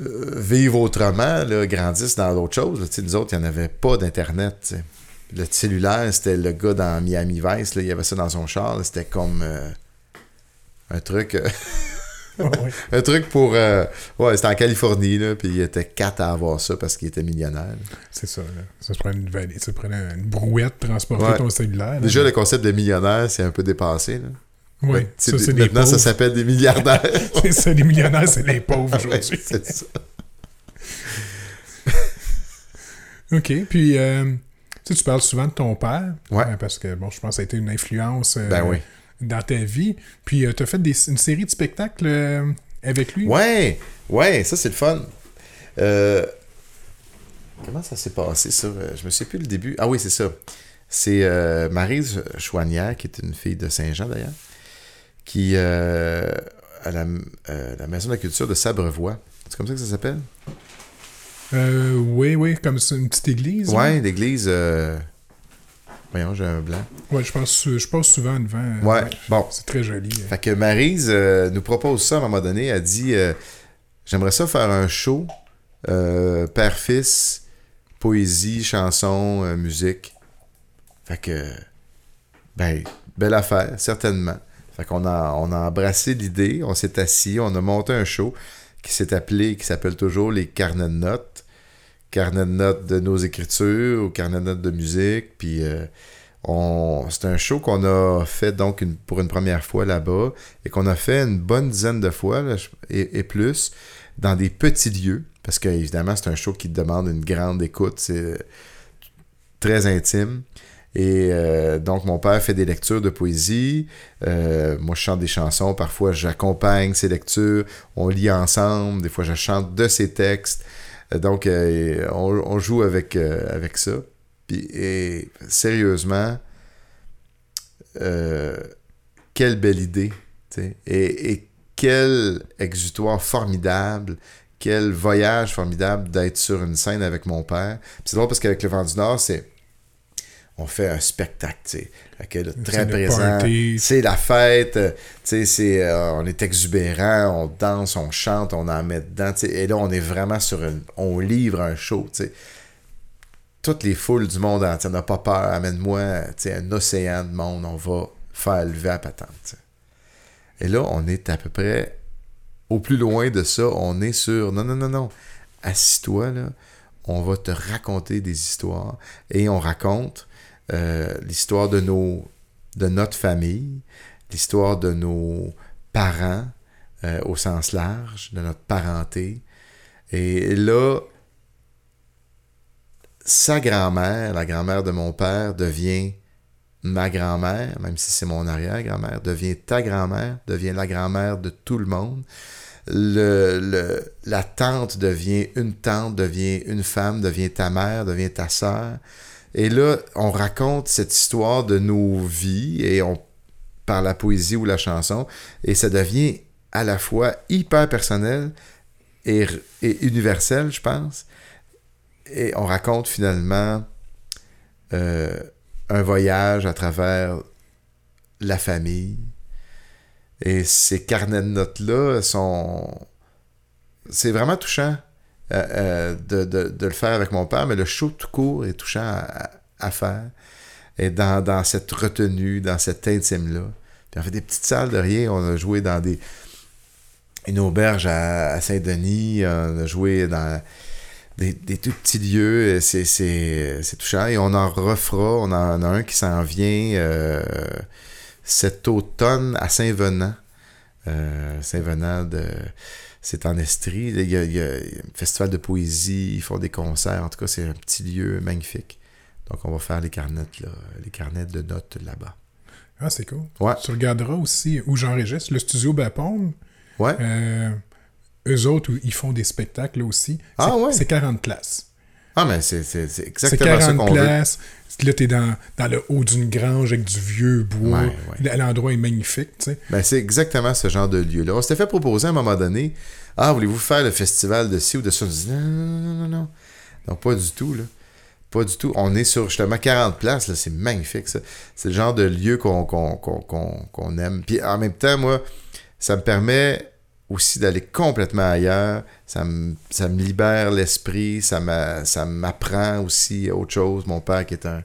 euh, vivent autrement, là, grandissent dans d'autres choses. là. Tu sais, nous autres, il n'y en avait pas d'Internet. tu sais. Le cellulaire, c'était le gars dans Miami Vice, là, il avait ça dans son char. C'était comme euh, un truc. euh, un truc pour. euh, ouais, c'était en Californie, là, puis il était quatre à avoir ça parce qu'il était millionnaire. C'est ça, là. Ça se prenait une valise, ça se prenait une brouette transporter Ouais. ton cellulaire. là. Déjà, le concept de millionnaire, c'est un peu dépassé. Là. Oui, ça, c'est maintenant, ça s'appelle des milliardaires. C'est ça, les millionnaires, c'est les pauvres Ouais, aujourd'hui. c'est ça. OK, puis euh, tu sais, tu parles souvent de ton père. Ouais. euh, parce que, bon, je pense que ça a été une influence euh, Ben oui. dans ta vie. Puis tu as fait des- une série de spectacles euh, avec lui? Ouais, ouais, ça c'est le fun. Euh, comment ça s'est passé ça? Euh, Je me souviens plus le début. Ah oui, c'est ça. C'est euh, Maryse Chouanière, qui est une fille de Saint-Jean d'ailleurs, qui euh, à la, euh, la Maison de la Culture de Sabrevois. C'est comme ça que ça s'appelle? Euh, oui, oui, comme c'est une petite église. hein? Ouais, l'église. euh, Voyons, j'ai un blanc. Ouais, je pense, je passe souvent devant. euh, Ouais, bon. C'est très joli. euh. Fait que Maryse euh, nous propose ça à un moment donné. Elle dit J'aimerais ça faire un show, père-fils, poésie, chanson, musique. Fait que, ben, belle affaire, certainement. Fait qu'on a, on a embrassé l'idée, on s'est assis, on a monté un show qui s'est appelé, qui s'appelle toujours les carnets de notes. Carnet de notes de nos écritures ou carnet de notes de musique. Puis euh, on, c'est un show qu'on a fait donc pour une première fois là-bas et qu'on a fait une bonne dizaine de fois et plus dans des petits lieux. Parce que évidemment, c'est un show qui demande une grande écoute. C'est très intime. Et euh, donc, mon père fait des lectures de poésie. Euh, moi, je chante des chansons. Parfois, j'accompagne ces lectures. On lit ensemble. Des fois, je chante de ses textes. Euh, Donc, on, on joue avec, avec ça. Puis, et sérieusement, quelle belle idée. Et, et quel exutoire formidable. Quel voyage formidable d'être sur une scène avec mon père. C'est drôle parce qu'avec le vent du Nord, c'est on fait un spectacle, tu sais. Là, très présent. C'est la fête, euh, tu sais, c'est, euh, on est exubérant, on danse, on chante, on en met dedans, tu sais. Et là, on est vraiment sur une... On livre un show, tu sais. Toutes les foules du monde entier, on n'a pas peur, amène-moi, tu sais, un océan de monde, on va faire lever à patente. Et là, on est à peu près au plus loin de ça, on est sur... Non, non, non, non. Assis-toi, là. On va te raconter des histoires. Et on raconte euh, l'histoire de notre famille, l'histoire de nos parents euh, au sens large, de notre parenté. Et là, sa grand-mère, la grand-mère de mon père, devient ma grand-mère, même si c'est mon arrière-grand-mère, devient ta grand-mère, devient la grand-mère de tout le monde. La tante devient une tante, devient une femme, devient ta mère, devient ta sœur. Et là, on raconte cette histoire de nos vies et on par la poésie ou la chanson et ça devient à la fois hyper personnel et, universel, je pense. Et on raconte finalement euh, un voyage à travers la famille. Et ces carnets de notes-là sont... C'est vraiment touchant euh, euh, de, le faire avec mon père, mais le show tout court est touchant à, faire. Et dans, cette retenue, dans cet intime-là. Puis on fait des petites salles de rien. On a joué dans des une auberge à, Saint-Denis. On a joué dans des, des tout petits lieux. C'est, touchant. Et on en refera. On en a un qui s'en vient euh, cet automne à Saint-Venant. Saint-Venant de... C'est en Estrie. Il y, a, il y a un festival de poésie. Ils font des concerts. En tout cas, c'est un petit lieu magnifique. Donc, on va faire les carnets, là, les carnets de notes là-bas. Ah, c'est cool. Ouais. Tu regarderas aussi où j'enregistre, le studio Bapaume. Ouais. Euh, eux autres, ils font des spectacles aussi. Ah, ouais. C'est 40 places. Ah, mais c'est, exactement ça 40 qu'on veut. Là, t'es dans, dans le haut d'une grange avec du vieux bois. Ouais, ouais. L'endroit est magnifique, tu sais. Ben, c'est exactement ce genre de lieu-là. On s'était fait proposer à un moment donné Ah, voulez-vous faire le festival de ci ou de ça On dit Non, non, non, non, non. Donc, pas du tout, là. Pas du tout. On est sur justement 40 places, là. C'est magnifique, ça. C'est le genre de lieu qu'on aime. Puis en même temps, moi, ça me permet aussi d'aller complètement ailleurs. Ça me, ça me libère l'esprit, ça m'a- ça m'apprend aussi autre chose. Mon père qui est un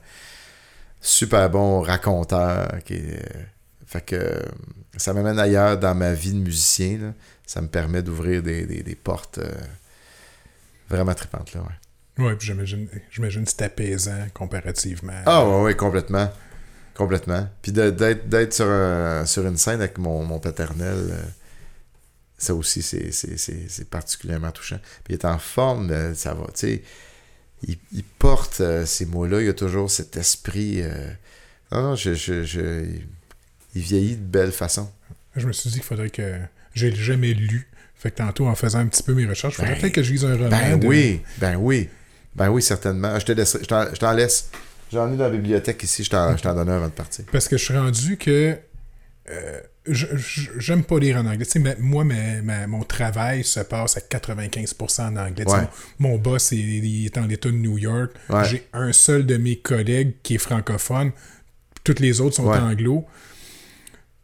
super bon raconteur, qui est- fait que euh, ça m'amène ailleurs dans ma vie de musicien. là. Ça me permet d'ouvrir des, des- des portes euh, vraiment tripantes. Là, ouais. Ouais, puis j'imagine, j'imagine que c'est apaisant comparativement. Ah ouais, ouais, complètement. Complètement. Puis de- d'être, d'être sur, un- sur une scène avec mon, mon paternel, euh, ça aussi, c'est, particulièrement touchant. Puis il est en forme, euh, ça va, tu sais. Il, il porte euh, ces mots-là, il a toujours cet esprit. euh, Non, je, je, je- il, il vieillit de belle façon. Je me suis dit qu'il faudrait que. J'ai jamais lu. Fait que tantôt, en faisant un petit peu mes recherches, il faudrait Ben, peut-être que je lise un roman. Ben de- oui, ben oui. Ben oui, certainement. Je te laisse, je t'en, je laisse. J'en ai dans la bibliothèque ici, je t'en, je donne un avant de partir. Parce que je suis rendu que. euh, je- je- J'aime pas lire en anglais. Tu sais, mais moi, ma- ma- mon travail se passe à 95% en anglais. Tu sais, Ouais. Mon, mon boss il, il est en l'État de New York. Ouais. J'ai un seul de mes collègues qui est francophone. Toutes les autres sont Ouais. anglo.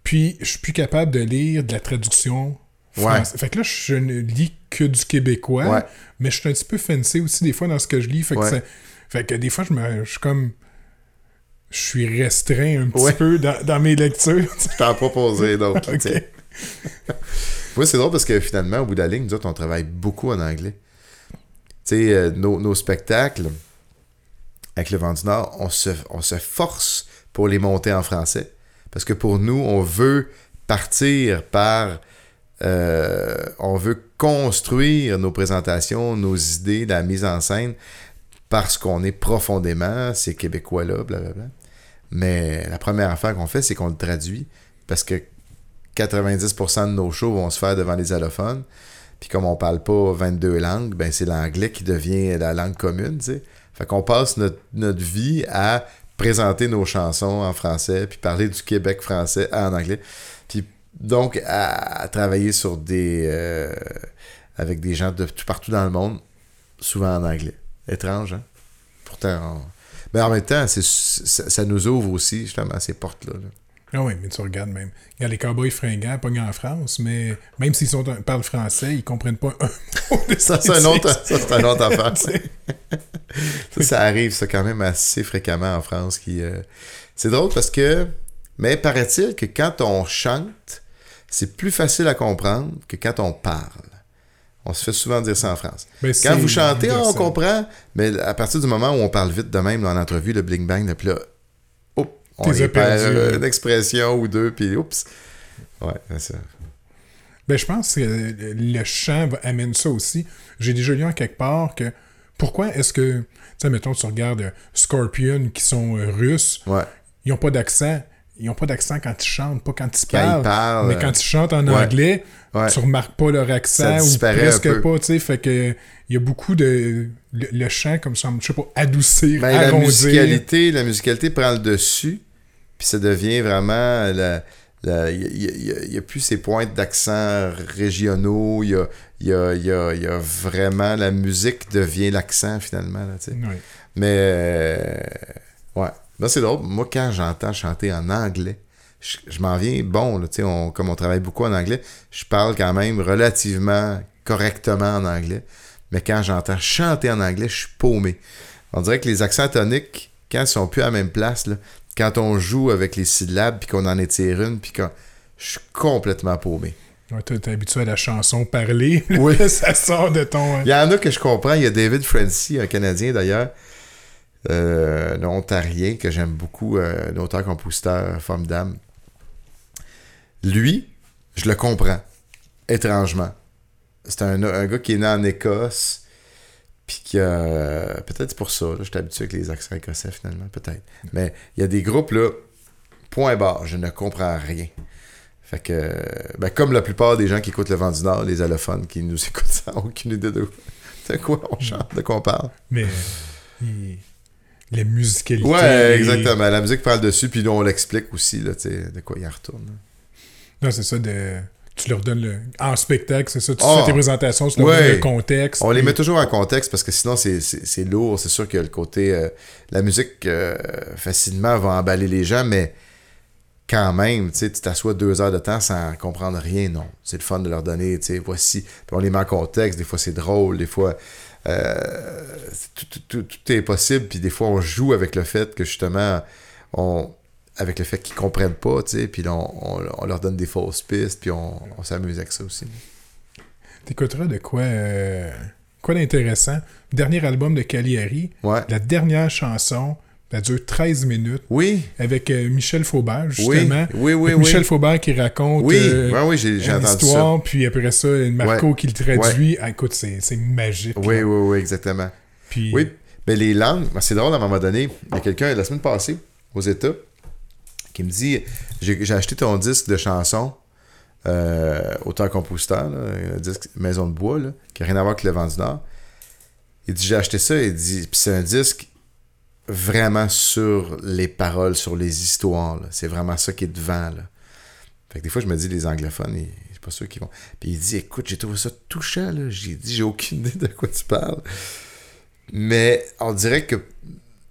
Puis, je suis plus capable de lire de la traduction française. Fait que là, je ne lis que du québécois. Mais je suis un petit peu fancy aussi des fois dans ce que je lis. Fait que, ça- fait que des fois, je, me, je suis comme. Je suis restreint un petit Ouais. peu dans, dans mes lectures. Je t'en proposerai d'autres. Ok. tiens. Moi, c'est drôle parce que finalement, au bout de la ligne, nous autres, on travaille beaucoup en anglais. Tu sais, euh, nos, nos spectacles avec le Vent du Nord, on se, on se force pour les monter en français. Parce que pour nous, on veut partir par. euh, on veut construire nos présentations, nos idées, la mise en scène, parce qu'on est profondément ces Québécois-là, blablabla. Mais la première affaire qu'on fait, c'est qu'on le traduit, parce que 90% de nos shows vont se faire devant les allophones. Puis comme on parle pas 22 langues, ben c'est l'anglais qui devient la langue commune, tu sais. Fait qu'on passe notre, notre vie à présenter nos chansons en français, puis parler du Québec français en anglais. Puis donc à, travailler sur des... euh, avec des gens de tout partout dans le monde, souvent en anglais. Étrange, hein? Pourtant, on- mais en même temps, c'est, ça, ça nous ouvre aussi, justement, ces portes-là. là. Ah oui, mais tu regardes même. Il y a les cowboys fringants pognés en France, mais même s'ils sont, parlent français, ils comprennent pas un mot de ce Ça, c'est un autre, ça, c'est un autre affaire. Ça, ça arrive, ça, quand même assez fréquemment en France. Qui, euh, C'est drôle parce que, mais paraît-il que quand on chante, c'est plus facile à comprendre que quand on parle. On se fait souvent dire ça en France. Ben, Quand vous chantez, on comprend, mais à partir du moment où on parle vite de même dans l'entrevue, le bling bang, puis là, oups, on y perd une expression ou deux, puis oups. Ouais, c'est ça. Ben, je pense que le chant amène ça aussi. J'ai déjà lu en quelque part que pourquoi est-ce que, tu sais, mettons, tu regardes Scorpion qui sont euh, russes, Ouais. ils ont pas d'accent. Ils ont pas d'accent quand ils chantent, pas quand ils Quand parlent. ils parlent, mais quand ils chantent en ouais. anglais, Ouais. tu remarques pas leur accent ou presque pas, tu sais. Fait que il y a beaucoup de. Le, le chant, comme ça, je sais pas, adoucir, Ben, la arrondir. musicalité, la musicalité prend le dessus, puis ça devient vraiment la. la- Il n'y a, plus ces pointes d'accent régionaux, il y a, y, a, y, a, il y a vraiment la musique devient l'accent finalement. Là, tu sais. Ouais. Mais euh, ouais, là c'est drôle. Moi quand j'entends chanter en anglais, je, je m'en viens bon. Là, on, comme on travaille beaucoup en anglais, je parle quand même relativement correctement en anglais. Mais quand j'entends chanter en anglais, je suis paumé. On dirait que les accents toniques, quand ils sont plus à la même place, là, quand on joue avec les syllabes, puis qu'on en étire une, puis quand je suis complètement paumé. Ouais, t'es habitué à la chanson parler. Oui. ça sort de ton. Il y en a que je comprends. Il y a David Frenzy, un Canadien d'ailleurs, euh, Ontarien que j'aime beaucoup, euh, un auteur-compositeur formidable. Lui, je le comprends, étrangement. C'est un, un gars qui est né en Écosse, puis qui a... Peut-être pour ça, je suis habitué avec les accents écossais finalement, peut-être. Mais il y a des groupes, là, point barre, je ne comprends rien. Fait que, ben, comme la plupart des gens qui écoutent le vent du Nord, les allophones qui nous écoutent, n'ont aucune idée de, de quoi on chante, de quoi on parle. Mais. il- La musicalité. Ouais, et- exactement. La musique parle dessus, puis on l'explique aussi, là, de quoi il en retourne. Non, c'est ça. De... Tu leur donnes le. En spectacle, c'est ça. Tu Ah. fais tes présentations, tu leur Ouais. donnes le contexte. On les met toujours en contexte parce que sinon, c'est- lourd. C'est sûr que le côté. euh, la musique, euh, facilement, va emballer les gens, mais quand même, tu t'assois deux heures de temps sans comprendre rien, non. C'est le fun de leur donner, tu sais, voici. Puis on les met en contexte, des fois c'est drôle, des fois euh, tout, tout- tout est possible, puis des fois on joue avec le fait que justement, on, avec le fait qu'ils comprennent pas, tu sais, puis on, on- on leur donne des fausses pistes, puis on, on s'amuse avec ça aussi. T'écouteras de quoi, euh, quoi d'intéressant? Dernier album de Cagliari, Ouais. la dernière chanson, elle dure 13 minutes, Oui, avec euh, Michel Faubert, oui, justement. oui, oui, Avec oui. Michel Faubert qui raconte Oui, euh, ouais, oui, j'ai entendu histoire, puis après ça, Marco qui le traduit. Ah, écoute, c'est c'est magique. ça. Oui, là. oui, oui, exactement. Puis, Oui, mais les langues, ben, c'est drôle à un moment donné, il y a quelqu'un la semaine passée aux États qui me dit J'ai acheté ton disque de chansons, euh, auteur-compositeur, un disque Maison de bois, là, qui n'a rien à voir avec le vent du Nord. Il dit J'ai acheté ça, il dit Puis c'est un disque vraiment sur les paroles, sur les histoires. C'est vraiment ça qui est devant. Là. Fait que des fois, je me dis, les anglophones, ils- suis pas sûr qu'ils vont. Puis il dit, écoute, j'ai trouvé ça touchant. là. J'ai dit, j'ai aucune idée de quoi tu parles. Mais on dirait que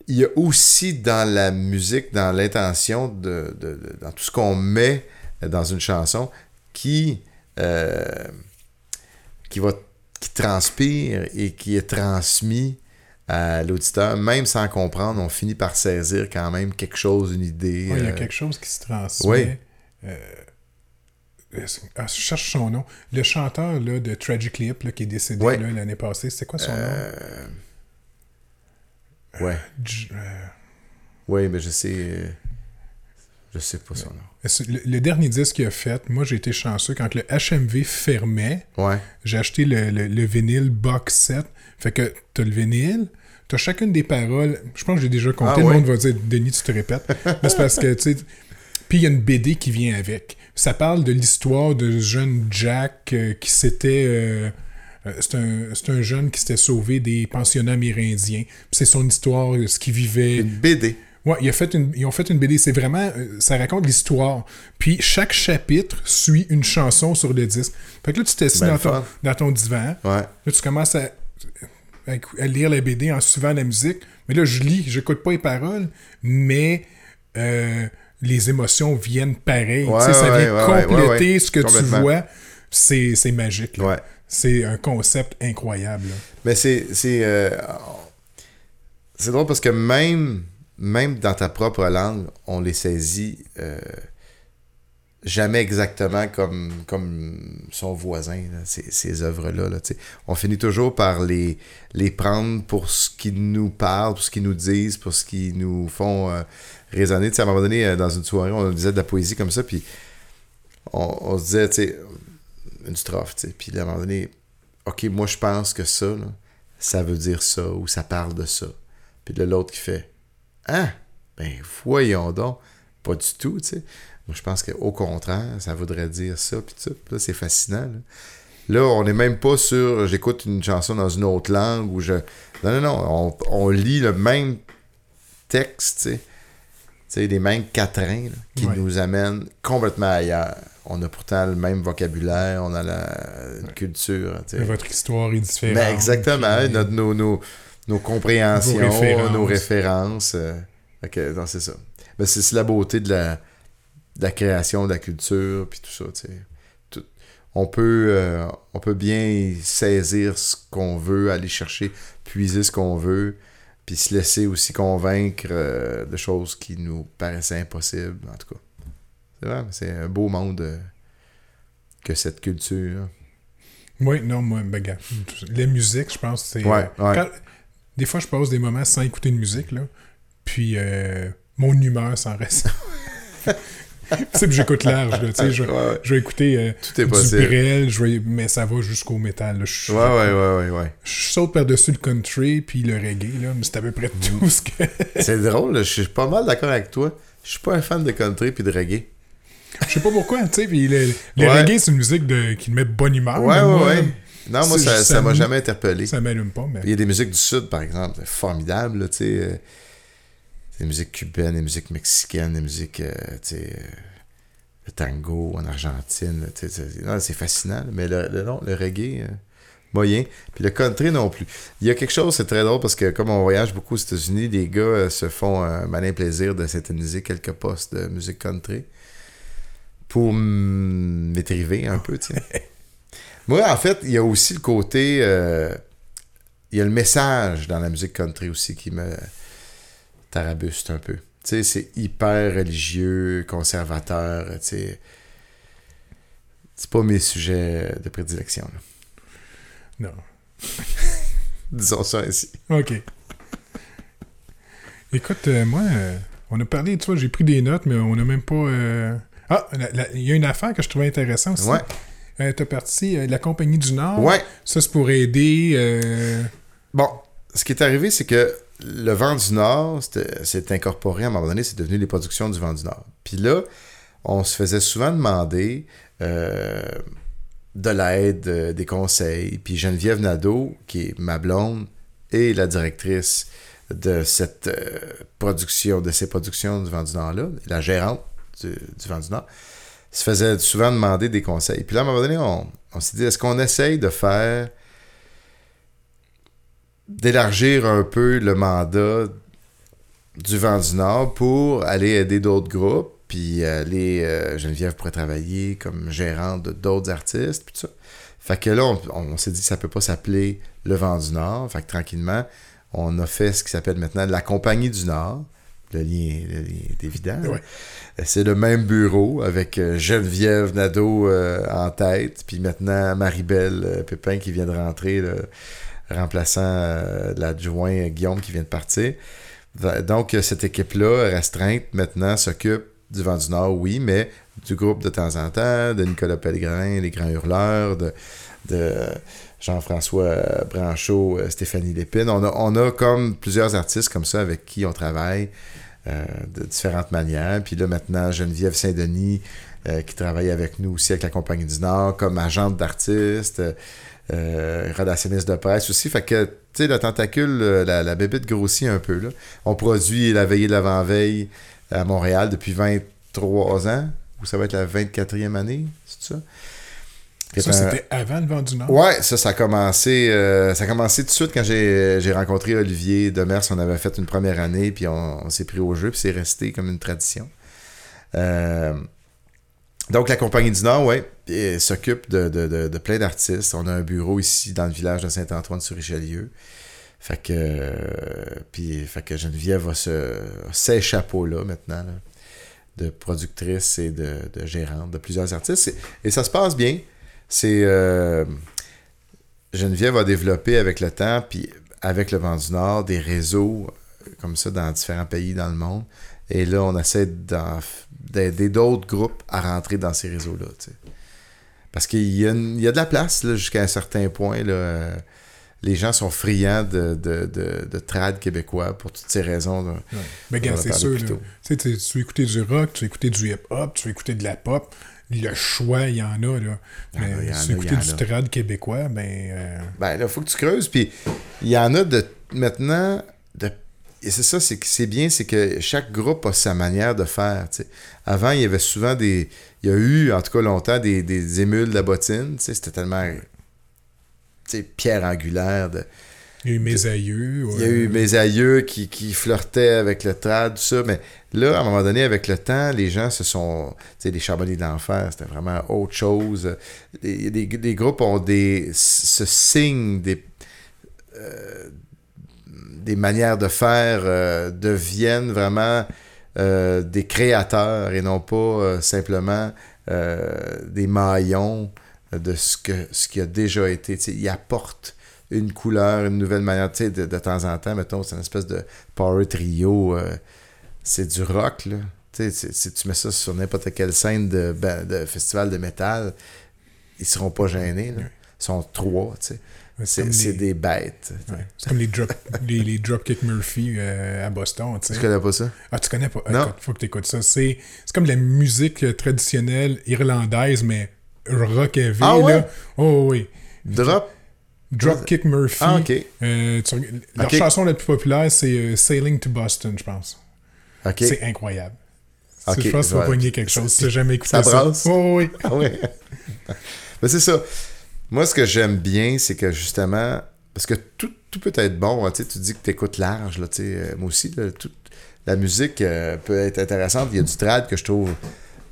il y a aussi dans la musique, dans l'intention, de- dans tout ce qu'on met dans une chanson, qui, euh, qui va qui transpire et qui est transmis à l'auditeur, même sans comprendre, on finit par saisir quand même quelque chose, une idée. il y a euh, quelque chose qui se transmet. Oui. Euh, ah, je cherche son nom. Le chanteur là, de Tragic Clip là, qui est décédé l'année passée, c'est quoi son nom? euh, Ouais, J- oui, mais je sais. Je sais pas son nom. le, le dernier disque qu'il a fait, moi j'ai été chanceux quand le HMV fermait. Ouais. j'ai acheté le, le- le vinyle box set. Fait que t'as le vinyle, t'as chacune des paroles. Je pense que j'ai déjà compté. Ah le monde va dire Denis, tu te répètes. Mais c'est parce que, tu sais. Puis il y a une BD qui vient avec. Ça parle de l'histoire de ce jeune Jack euh, qui s'était. euh, euh, c'est un, un jeune qui s'était sauvé des pensionnats amérindiens. Puis c'est son histoire, ce qu'il vivait. Une BD. Ouais, il a fait une- ils ont fait une BD. C'est vraiment. ça raconte l'histoire. Puis chaque chapitre suit une chanson sur le disque. Fait que là, tu t'assis Ben, dans, dans ton divan. Ouais. Là, tu commences à, à, à lire la BD en suivant la musique. Mais là, je lis, j'écoute pas les paroles, mais euh, les émotions viennent pareil. Ouais, ça vient ouais, compléter ce que tu vois. C'est c'est magique. C'est un concept incroyable. là. Mais c'est. C'est euh, c'est drôle parce que même, même dans ta propre langue, on les saisit euh, jamais exactement comme, comme son voisin, ces, ces œuvres-là. Là, on finit toujours par les, les prendre pour ce qu'ils nous parlent, pour ce qu'ils nous disent, pour ce qu'ils nous font euh, résonner. À un moment donné, euh, dans une soirée, on disait de la poésie comme ça, puis on, se disait, tu une strophe, puis à un moment donné, OK, moi je pense que ça, là, ça veut dire ça, ou ça parle de ça. Puis l'autre qui fait Ah, ben voyons donc, pas du tout, tu sais. Moi je pense qu'au contraire, ça voudrait dire ça, puis ça. Puis là, c'est fascinant. Là. Là, on n'est même pas sur j'écoute une chanson dans une autre langue ou je. Non, non, non. On, on lit le même texte, tu sais. Les mêmes quatrains là, qui Ouais. nous amènent complètement ailleurs. On a pourtant le même vocabulaire, on a la une culture. Votre histoire est différente. Ben, exactement. puis- Notre- nos, nos, nos compréhensions, références. nos références. euh, non, c'est ça. Ben, c'est c'est la beauté de la, de la création, de la culture, puis tout ça. Tout- on, peut, euh, on peut bien saisir ce qu'on veut, aller chercher, puiser ce qu'on veut, puis se laisser aussi convaincre euh, de choses qui nous paraissaient impossibles, en tout cas. C'est vrai, c'est un beau monde euh, que cette culture. Oui, non, moi, ben, gars, la musique, je pense, c'est. Ouais, ouais. quand- des fois, je passe des moments sans écouter de musique, là. Puis, mon humeur s'en reste. sais, puis j'écoute large, là. Tu sais, je, Ouais, ouais. je vais écouter euh, Tout est du je vais, mais ça va jusqu'au métal. Là. Je, Ouais, ouais, ouais, ouais, ouais. je saute par-dessus le country puis le reggae, là, mais c'est à peu près Mm. tout ce que. C'est drôle, je suis pas mal d'accord avec toi. Je suis pas un fan de country puis de reggae. Je sais pas pourquoi, tu sais. Puis le, le Ouais. reggae, c'est une musique de, qui me met de bonne humeur. ouais, ouais, ouais. Non, moi, c'est- ça, m'a jamais interpellé. Ça m'allume pas, mais. Il y a des musiques du Sud, par exemple, c'est formidable, là, tu sais. Des musiques cubaines, des musiques mexicaines, des musiques, euh, tu sais, euh, le tango en Argentine, tu sais, c'est- non, c'est fascinant, mais le, le, non, le reggae, euh, moyen. Puis le country non plus. Il y a quelque chose, c'est très drôle, parce que comme on voyage beaucoup aux États-Unis, les gars euh, se font un malin plaisir de s'éterniser quelques postes de musique country. pour m'étriver un peu, tiens. Moi, en fait, il y a aussi le côté. il y a le message dans la musique country aussi qui me tarabuste un peu. Tu sais, c'est hyper religieux, conservateur, tu sais. C'est pas mes sujets de prédilection, là. Non. Disons ça ainsi. OK. Écoute, euh, moi, euh, on a parlé, tu vois, j'ai pris des notes, mais on n'a même pas. euh, Ah, il y a une affaire que je trouvais intéressante aussi. Ouais. Euh, T'as parti euh, la Compagnie du Nord. Ouais. Ça, c'est pour aider. euh, Bon, ce qui est arrivé, c'est que le vent du Nord s'est incorporé à un moment donné, c'est devenu les productions du vent du Nord. Puis là, on se faisait souvent demander euh, de l'aide, euh, des conseils. Puis Geneviève Nadeau, qui est ma blonde et la directrice de cette euh, production, de ces productions du vent du Nord-là, la gérante du, du vent du Nord, se faisait souvent demander des conseils. Puis là, à un moment donné, on, on s'est dit, est-ce qu'on essaye de faire d'élargir un peu le mandat du Vent du Nord pour aller aider d'autres groupes, puis aller, euh, Geneviève pourrait travailler comme gérante de d'autres artistes, puis tout ça. Fait que là, on, on s'est dit que ça peut pas s'appeler le Vent du Nord. Fait que tranquillement, on a fait ce qui s'appelle maintenant la Compagnie du Nord. Le lien, le lien est évident. Ouais. C'est le même bureau avec euh, Geneviève Nadeau euh, en tête, puis maintenant Marie-Belle Pépin qui vient de rentrer, là, remplaçant euh, l'adjoint Guillaume qui vient de partir. Donc, euh, cette équipe-là, restreinte, maintenant, s'occupe du Vent du Nord, oui, mais du groupe de temps en temps, de Nicolas Pellegrin, les Grands Hurleurs, de, Jean-François euh, Branchot, Stéphanie Lépine. On a, on a comme plusieurs artistes comme ça avec qui on travaille de différentes manières. Puis là, maintenant, Geneviève Saint-Denis, qui travaille avec nous aussi avec la Compagnie du Nord, comme agente d'artistes, euh, de presse aussi. Fait que, tu sais, le tentacule, euh, la, la bébête grossit un peu. Là. On produit la veillée de l'avant-veille à Montréal depuis 23 ans, ou ça va être la 24e année, c'est ça? Ça, c'était avant le vent du Nord. Ouais, ça, ça a commencé, euh, ça a commencé tout de suite quand j'ai rencontré Olivier Demers. On avait fait une première année, puis on, on s'est pris au jeu, puis c'est resté comme une tradition. Euh, donc, la Compagnie du Nord, ouais, s'occupe de, de, de, plein d'artistes. On a un bureau ici dans le village de Saint-Antoine-sur-Richelieu. Fait que, euh, puis, fait que Geneviève a ce, ces chapeaux-là maintenant, de productrice et de, de gérante de plusieurs artistes. Et, ça se passe bien. C'est. euh, Geneviève a développé avec le temps, puis avec le Vent du Nord, des réseaux euh, comme ça dans différents pays dans le monde. Et là, on essaie d'aider d'autres groupes à rentrer dans ces réseaux-là. tu sais. Parce qu'il y, y a de la place jusqu'à un certain point. Là, les gens sont friands de, de, de, de trad québécois pour toutes ces raisons. là. Ouais. Mais gars, c'est sûr. là. Tu sais, tu veux écouter du rock, tu veux écouter du hip-hop, tu veux écouter de la pop. Le choix, il y en a. Là. Il y en a, Mais si tu veux écouter du trad québécois, ben. euh, Ben là, faut que tu creuses. Puis il y en a de maintenant. De, et c'est ça, c'est que c'est bien, c'est que chaque groupe a sa manière de faire. Avant, il y avait souvent des. Il y a eu, en tout cas longtemps, des, des émules de la bottine. C'était tellement. Pierre angulaire. De, il y a eu mes aïeux. il y a eu mes aïeux qui, qui flirtaient avec le trad, tout ça. Mais là, à un moment donné, avec le temps, les gens se sont. Tu sais, les charbonniers d'enfer, c'était vraiment autre chose. Les, les- les groupes ont des. se signent des. euh, des manières de faire euh, deviennent vraiment euh, des créateurs et non pas euh, simplement des maillons de ce, que, ce qui a déjà été. Ils apportent une couleur, une nouvelle manière. De, de temps en temps, mettons, c'est une espèce de power trio. c'est du rock, là. Si tu mets ça sur n'importe quelle scène de, ben, de festival de métal, ils seront pas gênés, là. Ils sont trois, tu sais. C'est les- des bêtes. ouais. C'est comme les, drop, les, les Dropkick Murphy euh, à Boston. tu connais pas ça? Ah, tu connais pas? Non. Écoute, faut que tu écoutes ça. C'est comme la musique euh, traditionnelle irlandaise, mais rock heavy. Ah ouais? là. Oh oui. Drop? Dropkick Murphy. Ah, ok. Euh, tu leur chanson la plus populaire, c'est euh, Sailing to Boston, je pense. OK. C'est incroyable. Ok, Je pense que tu vas pogner quelque chose si tu n'as jamais écouté Ça ça. brasse? Oh, oui. Ah ouais. Mais c'est ça. Moi, ce que j'aime bien, c'est que justement, parce que tout, tout peut être bon. hein, tu dis que tu écoutes large. Là, euh, moi aussi, là, toute la musique euh, peut être intéressante. Il y a du trad que je trouve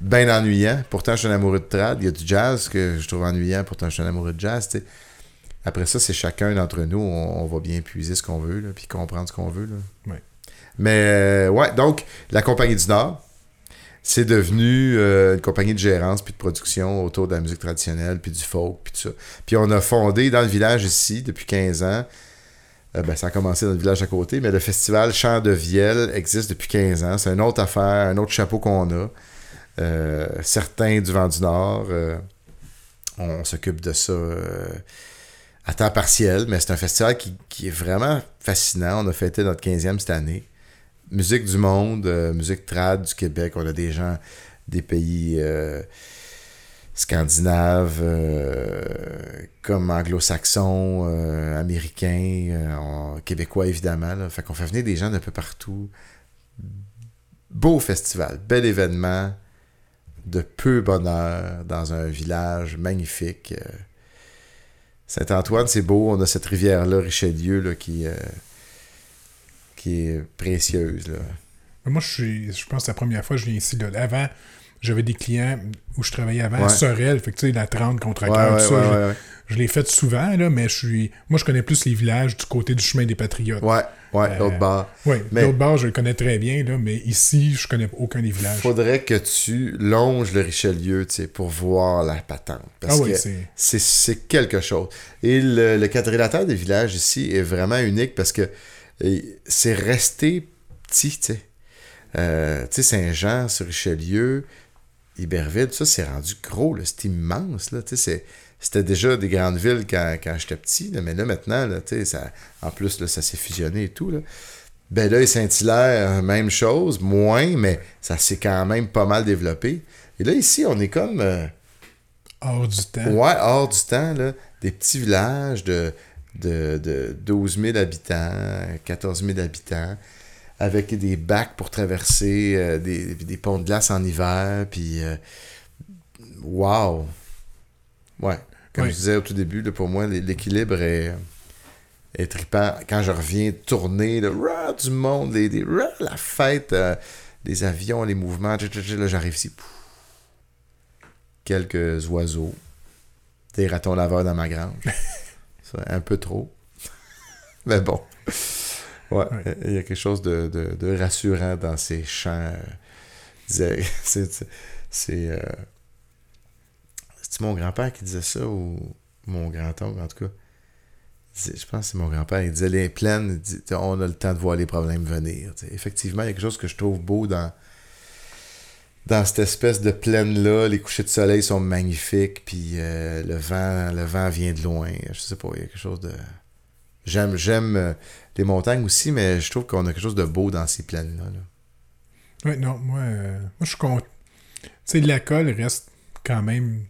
bien ennuyant. Pourtant, je suis un amoureux de trad. Il y a du jazz que je trouve ennuyant. Pourtant, je suis un amoureux de jazz. Après ça, c'est chacun d'entre nous. On, on va bien puiser ce qu'on veut, là, puis comprendre ce qu'on veut. Là. Ouais. Mais, euh, ouais, donc, la Compagnie du Nord, c'est devenu euh, une compagnie de gérance puis de production autour de la musique traditionnelle, puis du folk, puis tout ça. Puis on a fondé dans le village ici, depuis 15 ans, euh, ben, ça a commencé dans le village à côté, mais le festival Chant de Vielle existe depuis 15 ans. C'est une autre affaire, un autre chapeau qu'on a. Euh, certains du vent du Nord, on s'occupe de ça à temps partiel, mais c'est un festival qui, qui est vraiment fascinant. On a fêté notre 15e cette année. Musique du monde, euh, musique trad du Québec. On a des gens des pays euh, scandinaves, euh, comme anglo-saxons, américains, québécois évidemment. Là. Fait qu'on fait venir des gens d'un peu partout. Beau festival, bel événement, de peu bonheur dans un village magnifique. Saint-Antoine, c'est beau. On a cette rivière-là, Richelieu, là, qui, qui est précieuse. Là. Moi, je suis, je pense que c'est la première fois que je viens ici. Là. Avant, j'avais des clients où je travaillais avant à Ouais. Sorel. Fait que, tu sais, la 30 contre Ouais, ouais, tout ça. ouais, je, ouais, ouais. je l'ai fait souvent, là, mais je suis. Moi, je connais plus les villages du côté du chemin des Patriotes. Ouais, ouais, Euh, l'autre bord. Oui, Mais- l'autre bord, je le connais très bien, là, mais ici, je connais aucun des villages. Faudrait que tu longes le Richelieu, tu sais, pour voir la patente. Parce ah que c'est. quelque chose. Et le, le quadrilatère des villages ici est vraiment unique parce que c'est resté petit, tu sais. Euh, tu sais, Saint-Jean sur Richelieu, Iberville, ça, c'est rendu gros, là, c'est immense, là, tu sais, C'était déjà des grandes villes quand, quand j'étais petit, là, mais là, maintenant, là, tu sais, ça, en plus, là, ça s'est fusionné et tout, là. Belleuil, Saint-Hilaire, même chose, moins, mais ça s'est quand même pas mal développé. Et là, ici, on est comme... euh, hors du temps. Ouais, hors du temps, là, des petits villages de, de, de 12 000 habitants, 14 000 habitants, avec des bacs pour traverser, euh, des, des ponts de glace en hiver, puis... euh, wow! Ouais, comme je disais au tout début, là, pour moi, l'é- l'équilibre est, est trippant. Quand je reviens tourner, rah, du monde, les, les- la fête, euh, les avions, les mouvements, là, j'arrive ici, pouf. quelques oiseaux, des ratons laveurs dans ma grange. Un peu trop. Mais bon. Ouais, il y a quelque chose de, de- de rassurant dans ces chants. euh, C'est. c'est- C'est. euh, C'est-tu mon grand-père qui disait ça ou mon grand-oncle, en tout cas? Je pense que c'est mon grand-père. Il disait les plaines, on a le temps de voir les problèmes venir. Effectivement, il y a quelque chose que je trouve beau dans, dans cette espèce de plaine-là. Les couchers de soleil sont magnifiques, puis euh, le, vent, le vent vient de loin. Je sais pas, il y a quelque chose de. J'aime, j'aime euh, les montagnes aussi, mais je trouve qu'on a quelque chose de beau dans ces plaines-là. là. Ouais, non, moi, euh, moi je suis content. Tu sais, la colle reste quand même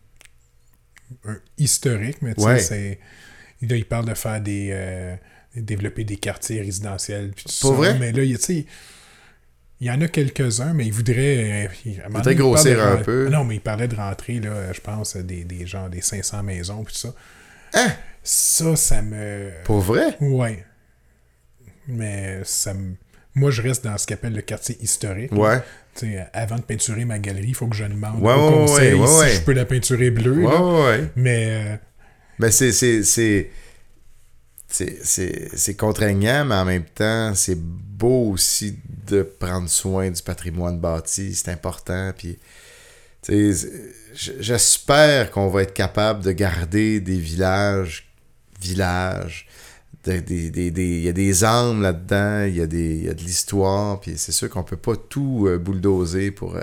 un historique, mais tu sais, Ouais. c'est. Là, il parle de faire des. euh, développer des quartiers résidentiels. Puis tout Pour ça. vrai? Mais là, tu sais. Il y en a quelques-uns, mais il voudrait. euh, grossir un peu. Non, mais il parlait de rentrer, là, je pense, des, des gens, des 500 maisons, puis ça. Hein? Ça, ça me. Pour vrai? Ouais. Mais ça me. Moi, je reste dans ce qu'appelle le quartier historique. Ouais. Tu sais, avant de peinturer ma galerie, il faut que je demande Ouais, au ouais, conseil ouais, ouais, si je peux la peinturer bleue. Ouais, là. ouais. Mais euh, Mais c'est, c'est, contraignant, mais en même temps, c'est beau aussi de prendre soin du patrimoine bâti. C'est important. Puis, j'espère qu'on va être capable de garder des villages, villages. de- des- des- des- Il y a des âmes là-dedans, il y, a des- y a de l'histoire, puis c'est sûr qu'on peut pas tout euh, bulldozer pour... euh,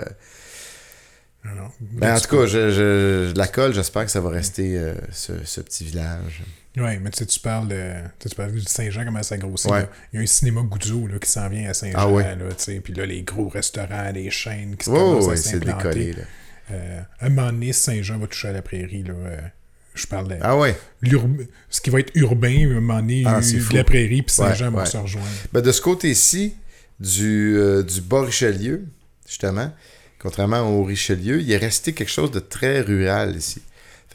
non, non. Mais en tout cas, je, je- je la colle, j'espère que ça va rester euh, ce, ce petit village. Ouais, mais tu sais, tu parles de. Tu sais, tu parles du Saint-Jean, comment ça grossit. Ouais. Il y a un cinéma Goudzo là, qui s'en vient à Saint-Jean. Ah ouais. là, tu sais, Puis là, les gros restaurants, les chaînes qui se Ouais, commencent à s'implanter. décollé. Là. Euh, un moment donné, Saint-Jean va toucher à la prairie. Là, euh, je parle de Ah ouais. ce qui va être urbain, un moment donné, Ah, de la prairie, puis Saint-Jean Ouais, vont ouais. se rejoindre. Ben, de ce côté-ci, du, euh, du bas Richelieu, justement, contrairement au Richelieu, il est resté quelque chose de très rural ici.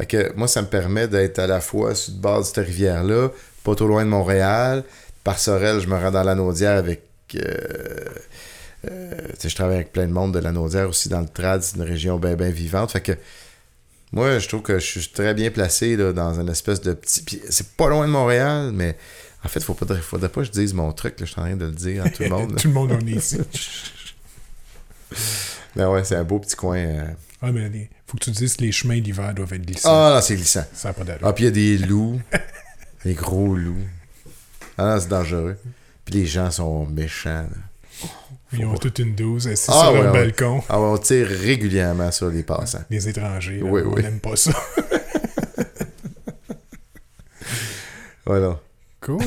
Fait que moi, ça me permet d'être à la fois sur le bord de cette rivière-là, pas trop loin de Montréal. Par Sorel, je me rends dans la Naudière avec. euh, euh, je travaille avec plein de monde de la Naudière aussi dans le trad, c'est une région bien, bien vivante. Fait que moi, je trouve que je suis très bien placé là, dans une espèce de petit. C'est pas loin de Montréal, mais en fait, faut pas, faudrait pas que je dise mon truc. Là, je suis en train de le dire à tout le monde. Tout le monde en est ici. mais ouais, c'est un beau petit coin. euh. Ah, mais les- faut que tu dises que les chemins d'hiver doivent être glissants. Ah, non, c'est glissant. Ça n'a pas d'allure. Ah, puis il y a des loups. des gros loups. Ah, non, c'est dangereux. Puis les gens sont méchants. là. Ils ont toute une douze assis Ah, sur ouais, leur ouais. balcon. Ah, ouais, on tire régulièrement sur les passants. Les étrangers, là, Oui, on oui. n'aime pas ça. Voilà. Cool.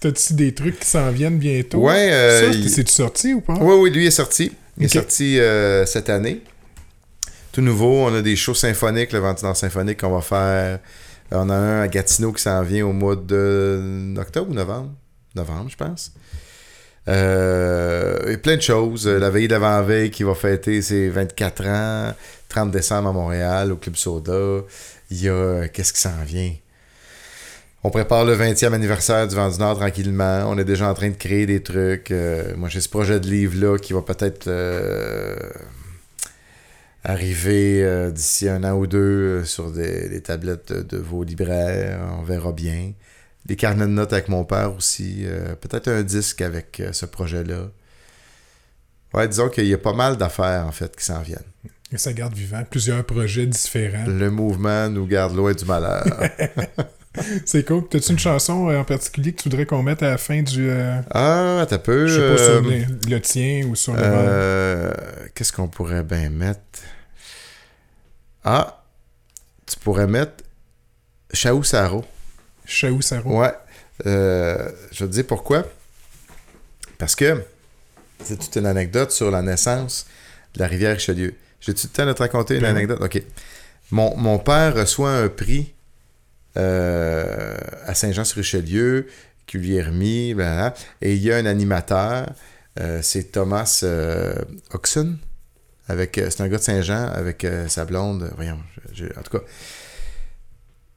T'as-tu des trucs qui s'en viennent bientôt? Ouais, euh, Ça, il- c'est-tu sorti ou pas? Oui, oui, lui est sorti. Il est sorti euh, cette année. Tout nouveau, on a des shows symphoniques, le Ventineur symphonique qu'on va faire. On a un à Gatineau qui s'en vient au mois de octobre ou novembre? Novembre, je pense. Euh, et plein de choses. La veille d'avant-veille qui va fêter ses 24 ans, 30 décembre à Montréal, au Club Soda. Il y a... euh, Qu'est-ce qui s'en vient? On prépare le 20e anniversaire du Vent du Nord tranquillement. On est déjà en train de créer des trucs. Euh, moi, j'ai ce projet de livre-là qui va peut-être euh, arriver euh, d'ici un an ou deux euh, sur des, tablettes de, de vos libraires. On verra bien. Des carnets de notes avec mon père aussi. Euh, peut-être un disque avec euh, ce projet-là. Ouais, disons qu'il y a pas mal d'affaires, en fait, qui s'en viennent. Et ça garde vivant. Plusieurs projets différents. Le mouvement nous garde loin du malheur. C'est cool. T'as-tu une chanson euh, en particulier que tu voudrais qu'on mette à la fin du. euh, ah, t'as peu. je sais pas, euh, sur le, le tien ou sur le. Euh, Qu'est-ce qu'on pourrait bien mettre? Ah, tu pourrais mettre Chaou Saro. Chaou Saro. Ouais. Je vais te dire pourquoi. Parce que c'est toute une anecdote sur la naissance de la rivière Richelieu? J'ai-tu le temps de te raconter une Ben oui. anecdote? OK. Mon, mon père reçoit un prix euh, à Saint-Jean-sur-Richelieu qui lui et il y a un animateur, euh, c'est Thomas euh, Oxon, avec, c'est un gars de Saint-Jean avec sa blonde, voyons, en tout cas.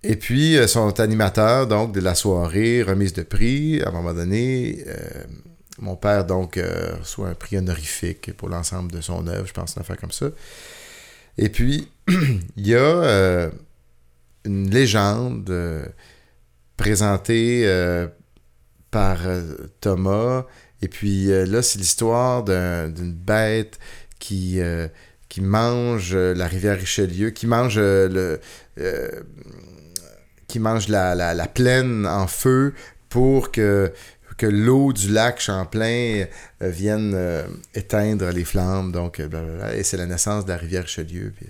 Et puis, son animateur, donc, de la soirée, remise de prix, à un moment donné, mon père, donc, reçoit un prix honorifique pour l'ensemble de son œuvre, je pense, une affaire comme ça. Et puis, il y a une légende euh, présentée euh, par euh, Thomas. Et puis là, c'est l'histoire d'un- d'une bête qui, qui mange la rivière Richelieu, qui mange le. qui mange la, la, la plaine en feu pour que, que l'eau du lac Champlain vienne éteindre les flammes. Donc, blablabla. et c'est la naissance de la rivière Richelieu. Puis,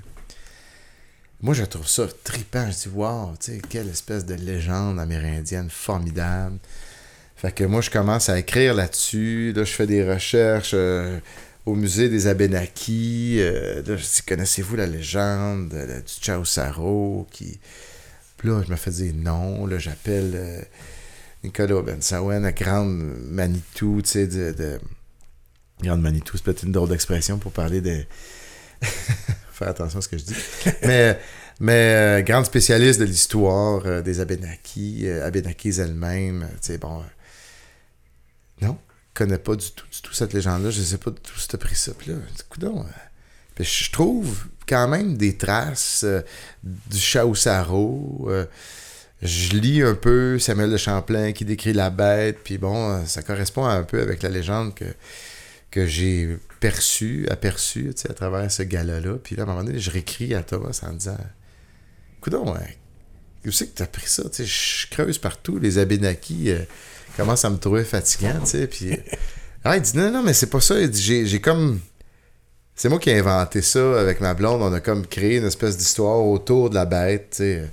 moi, je trouve ça trippant. Je dis, wow, tu sais, quelle espèce de légende amérindienne formidable. Fait que moi, je commence à écrire là-dessus. Là, je fais des recherches euh, au musée des Abénakis. Euh, là, je dis, connaissez-vous la légende euh, du Chao Saro qui... Puis là, je me fais dire non. Là, j'appelle euh, Nicolas Bensawen à Grande Manitou, tu sais, de, de- Grande Manitou, c'est peut-être une drôle d'expression pour parler de... Faire attention à ce que je dis. mais mais euh, grande spécialiste de l'histoire euh, des Abénakis, euh, Abénakis elles-mêmes, tu sais, bon... non, je connais pas du tout, du tout cette légende-là. Je sais pas si t'as pris ça. Puis là, je trouve quand même des traces euh, du Chaoussaro. euh, je lis un peu Samuel de Champlain qui décrit la bête, puis bon, ça correspond un peu avec la légende que, que j'ai tu sais, à travers ce gala-là. Puis là, à un moment donné, je réécris à Thomas en disant Coudon, où c'est que t'as pris ça? Je creuse partout, les Abénakis euh, commencent à me trouver fatigant, puis... Ah, il dit non, non, mais c'est pas ça. Il dit, j'ai, comme. C'est moi qui ai inventé ça avec ma blonde. On a comme créé une espèce d'histoire autour de la bête, sais.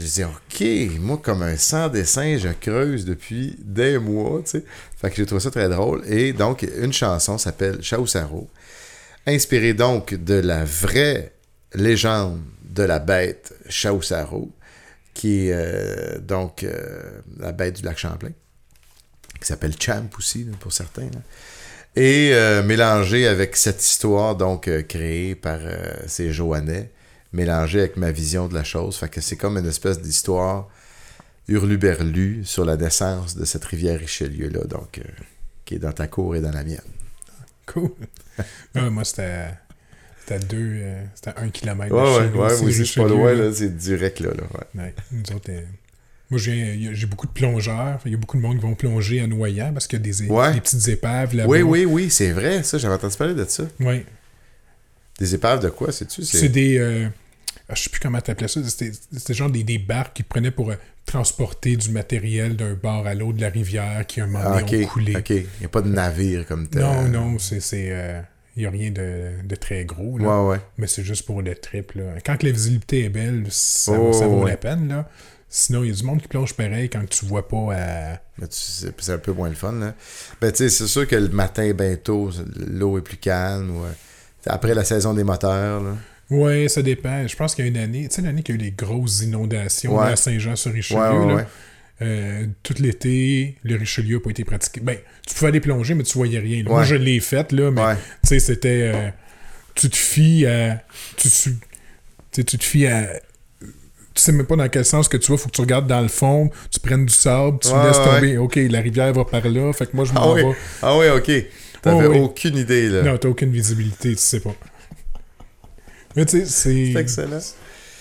Je dis, OK, moi, comme un sans dessin, je creuse depuis des mois, tu sais. Fait que j'ai trouvé ça très drôle. Et donc, une chanson s'appelle Chaoussaro, inspirée donc de la vraie légende de la bête Chaoussaro, qui est euh, donc euh, la bête du lac Champlain, qui s'appelle Champ aussi, pour certains. Et euh, mélangé avec cette histoire, donc créée par ces Joannais, mélangé avec ma vision de la chose. Fait que c'est comme une espèce d'histoire hurluberlu sur la naissance de cette rivière Richelieu-là, donc euh, qui est dans ta cour et dans la mienne. Cool. Ah, moi, c'était. C'était deux. euh, c'était un kilomètre. Ouais, ouais, ouais, c'est pas loin, là. c'est direct là, là, ouais. Ouais, nous autres, euh, moi, j'ai beaucoup de plongeurs. Il y a beaucoup de monde qui vont plonger à noyant parce qu'il y a des, Ouais. des petites épaves là-bas. Oui, oui, oui, c'est vrai, ça, j'avais entendu parler de ça. Ouais. Des épaves de quoi, sais-tu? C'est des. Euh, ah, je sais plus comment t'appelais ça. C'était genre des, des barques qu'ils prenaient pour euh, transporter du matériel d'un bord à l'autre de la rivière qui, un moment Ah, donné, ok, ont coulé. ok. Il n'y a pas de navire comme tel. Non, non, c'est. euh, Il n'y a rien de, de très gros. Là. Ouais, ouais. Mais c'est juste pour le trip. Là. Quand la visibilité est belle, ça, Oh, ça vaut ouais. la peine. Là. Sinon, il y a du monde qui plonge pareil quand tu vois pas à. Mais tu sais, c'est un peu moins le fun, là. Ben, tu sais, c'est sûr que le matin, ben tôt, l'eau est plus calme. ou, euh, Après la saison des moteurs, là. Ouais, ça dépend. Je pense qu'il y a une année, tu sais, l'année qu'il y a eu les grosses inondations Ouais. à Saint-Jean-sur-Richelieu, Ouais, ouais, euh, tout l'été, le Richelieu n'a pas été pratiqué. Ben, tu pouvais aller plonger, mais tu voyais rien. là. Moi, je l'ai fait, là, mais tu sais, c'était. euh, tu te fies à. Tu, tu, tu te fies à. Tu sais même pas dans quel sens que tu vas, faut que tu regardes dans le fond, tu prennes du sable, tu laisses ouais, tomber. Ok, la rivière va par là, fait que moi je Ah m'en oui, vais. ah oui, ok. T'avais Oh, oui. aucune idée, là. Non, t'as aucune visibilité, tu sais pas. Mais tu sais, c'est. C'est excellent.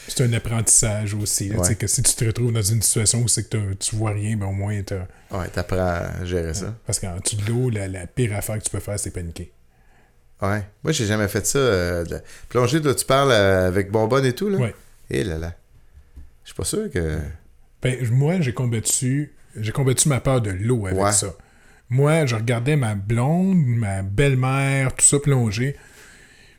C'est un apprentissage aussi. là, Ouais. tu sais, que si tu te retrouves dans une situation où c'est que tu vois rien, ben au moins t'as. Ouais, t'apprends à gérer ça. Parce qu'en dessous de l'eau, la, la pire affaire que tu peux faire, c'est paniquer. Ouais. Moi, j'ai jamais fait ça. euh, de là, tu parles euh, avec Bonbonne et tout, là? Ouais. Et là là. Je suis pas sûr que. Ben, moi, j'ai combattu, j'ai combattu ma peur de l'eau avec Ouais. ça. Moi, je regardais ma blonde, ma belle-mère, tout ça plonger.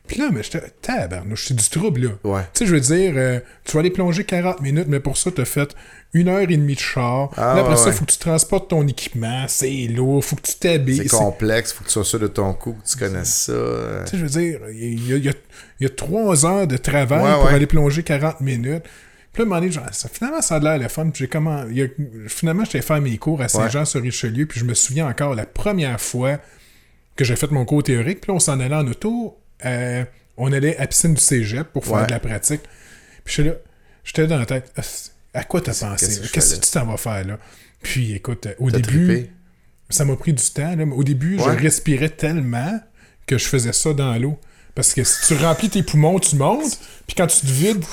Puis là, mais j'étais, tabarnouche, c'est du trouble, là. Ouais. Tu sais, je veux dire, euh, tu vas aller plonger 40 minutes, mais pour ça, t'as fait une heure et demie de char. Ah, là, après ouais, ça, ouais. faut que tu transportes ton équipement, c'est lourd, faut que tu t'habilles. C'est complexe, faut que tu sois sûr de ton coup, que tu connaisses ça. euh. Tu sais, je veux dire, il y a, il y a- il y a trois heures de travail pour aller plonger 40 minutes. Puis là, à un moment donné, genre, ça, finalement, ça a l'air le fun. Puis j'ai comment, il y a- finalement, j'étais faire mes cours à Saint-Jean-sur-Richelieu. Puis je me souviens encore la première fois que j'ai fait mon cours théorique. Puis là, on s'en allait en auto. Euh, on allait à la piscine du cégep pour faire Ouais. de la pratique. Puis j'étais là, j'étais dans la tête, Ah, à quoi t'as pensé? qu'est-ce que je tu t'en vas faire là? Puis écoute, au début, trippé? ça m'a pris du temps. Là. mais Au début, Ouais. je respirais tellement que je faisais ça dans l'eau. Parce que si tu remplis tes poumons, tu montes. Puis quand tu te vides.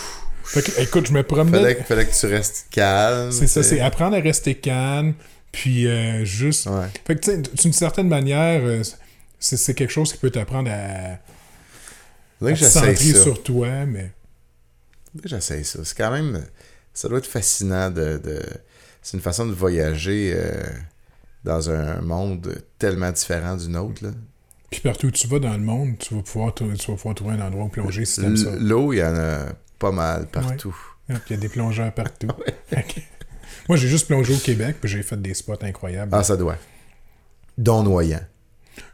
Fait que, écoute, je me promenais. Fallait, que- fallait que tu restes calme. C'est ça, c'est apprendre à rester calme. Puis euh, juste. Ouais. Fait que, tu sais, d'une certaine manière, euh, c'est quelque chose qui peut t'apprendre à, Faudrait que j'essaye ça. sur toi. Mais Faudrait que j'essaye ça. C'est quand même. Ça doit être fascinant de. de- C'est une façon de voyager euh, dans un monde tellement différent du nôtre. Là. puis partout où tu vas dans le monde, tu vas pouvoir, tu vas pouvoir trouver un endroit où plonger si t'aimes ça. L'eau, il y en a pas mal partout. Ah, puis Il y a des plongeurs partout. Moi, j'ai juste plongé au Québec, puis j'ai fait des spots incroyables. Ah, ça doit. Don Noyant.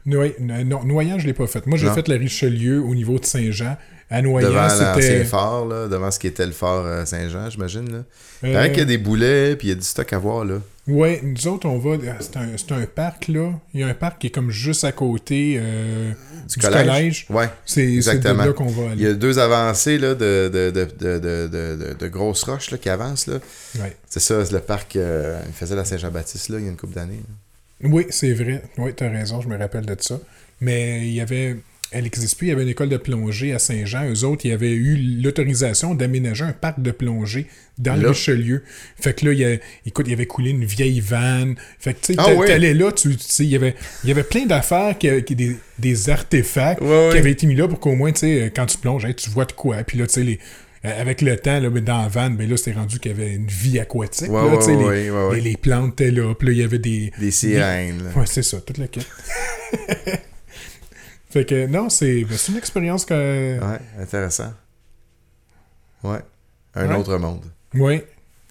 Noy- non, Noyant, je l'ai pas fait. Moi, j'ai fait la Richelieu au niveau de Saint-Jean. À Noyant, c'était. phare, là, devant ce qui était le phare euh, Saint-Jean, j'imagine. Là. Euh, qu'il y a des boulets, puis il y a du stock à voir. là. Ouais, nous autres, on va. euh, C'est un, c'est un parc, là. Il y a un parc qui est comme juste à côté euh, Du, collège? collège. Ouais. C'est Exactement. là qu'on va Il y aller. a deux avancées là, de, de, de, de, de, de- de- de grosses roches là, qui avancent. Là. Ouais. C'est ça, c'est le parc. euh, il faisait la Saint-Jean-Baptiste là, il y a une couple d'années. là. Oui, c'est vrai. Oui, t'as raison, je me rappelle de ça. Mais il y avait. Elle n'existe plus, il y avait une école de plongée à Saint-Jean. Eux autres, ils avaient eu l'autorisation d'aménager un parc de plongée dans le. Richelieu. Fait que là, il y a, écoute, il avait coulé une vieille vanne. Fait que tu sais, Ah oui. t'allais là, tu tu sais, il y avait, il y avait plein d'affaires, qui, qui- des, des artefacts qui avaient été mis là pour qu'au moins, tu sais, quand tu plonges, hey, tu vois de quoi. Puis là, tu sais, les- avec le temps, là, dans la vanne, ben là, c'est rendu qu'il y avait une vie aquatique. Ouais, là, ouais, ouais, les- les plantes étaient là. Puis là, il y avait des, Des sirènes. là. Ouais, c'est ça, toute la quête. fait que non, c'est ben, c'est une expérience que. Ouais, intéressant. Ouais. Un autre monde. Oui.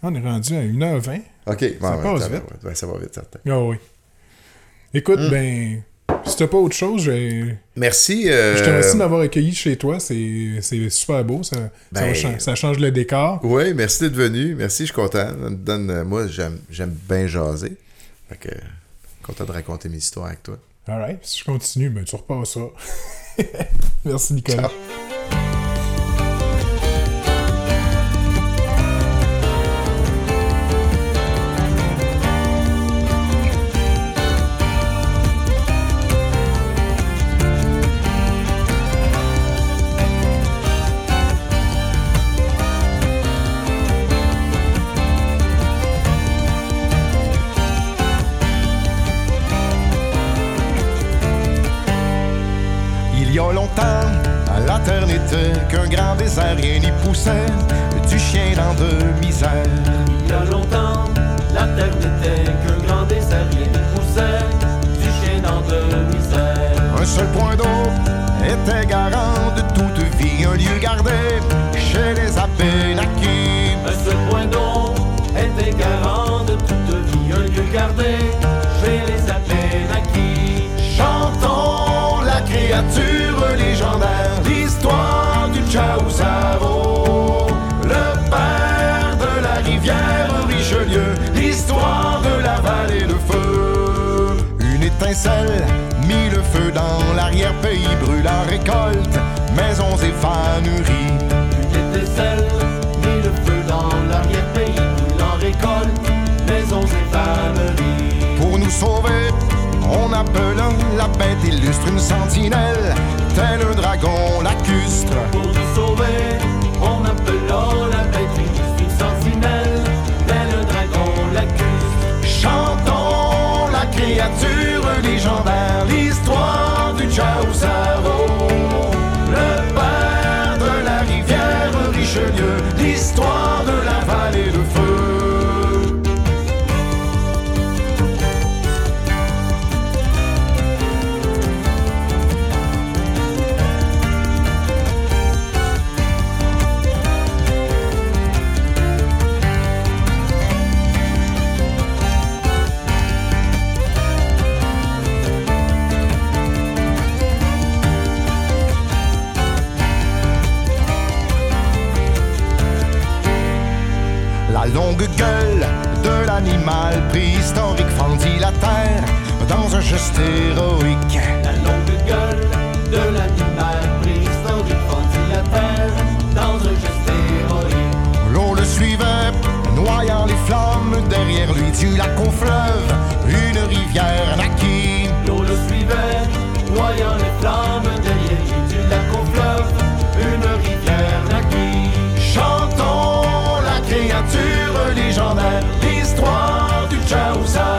On est rendu à 1h20. Ok, bon, Ça ouais, passe vite. ça va vite, certain. Ah oui. Écoute, Hmm. ben. Si t'as pas autre chose, je, Merci. euh, je te remercie de m'avoir accueilli chez toi. C'est c'est super beau. Ça, Ben- ça change le décor. Oui, merci d'être venu. Merci, je suis content. Donne, euh, moi, j'aime j'aime bien jaser. Fait que, content de raconter mes histoires avec toi. Alright, si je continue, ben tu repasses ça. Merci Nicolas. On appela la bête illustre une sentinelle, tel un dragon lacustre. Pour nous sauver, on appela la bête illustre une sentinelle, tel un dragon lacustre. Chantons la créature légendaire, l'histoire du Chaouzaro, gueule de l'animal préhistorique fendit la terre dans un geste héroïque. La longue gueule de l'animal préhistorique fendit la terre dans un geste héroïque. L'eau le suivait, noyant les flammes derrière lui du lac au fleuve, une rivière naquit. L'eau le suivait, noyant les flammes derrière lui du lac au fleuve. aventure légendaire, l'histoire du Chaos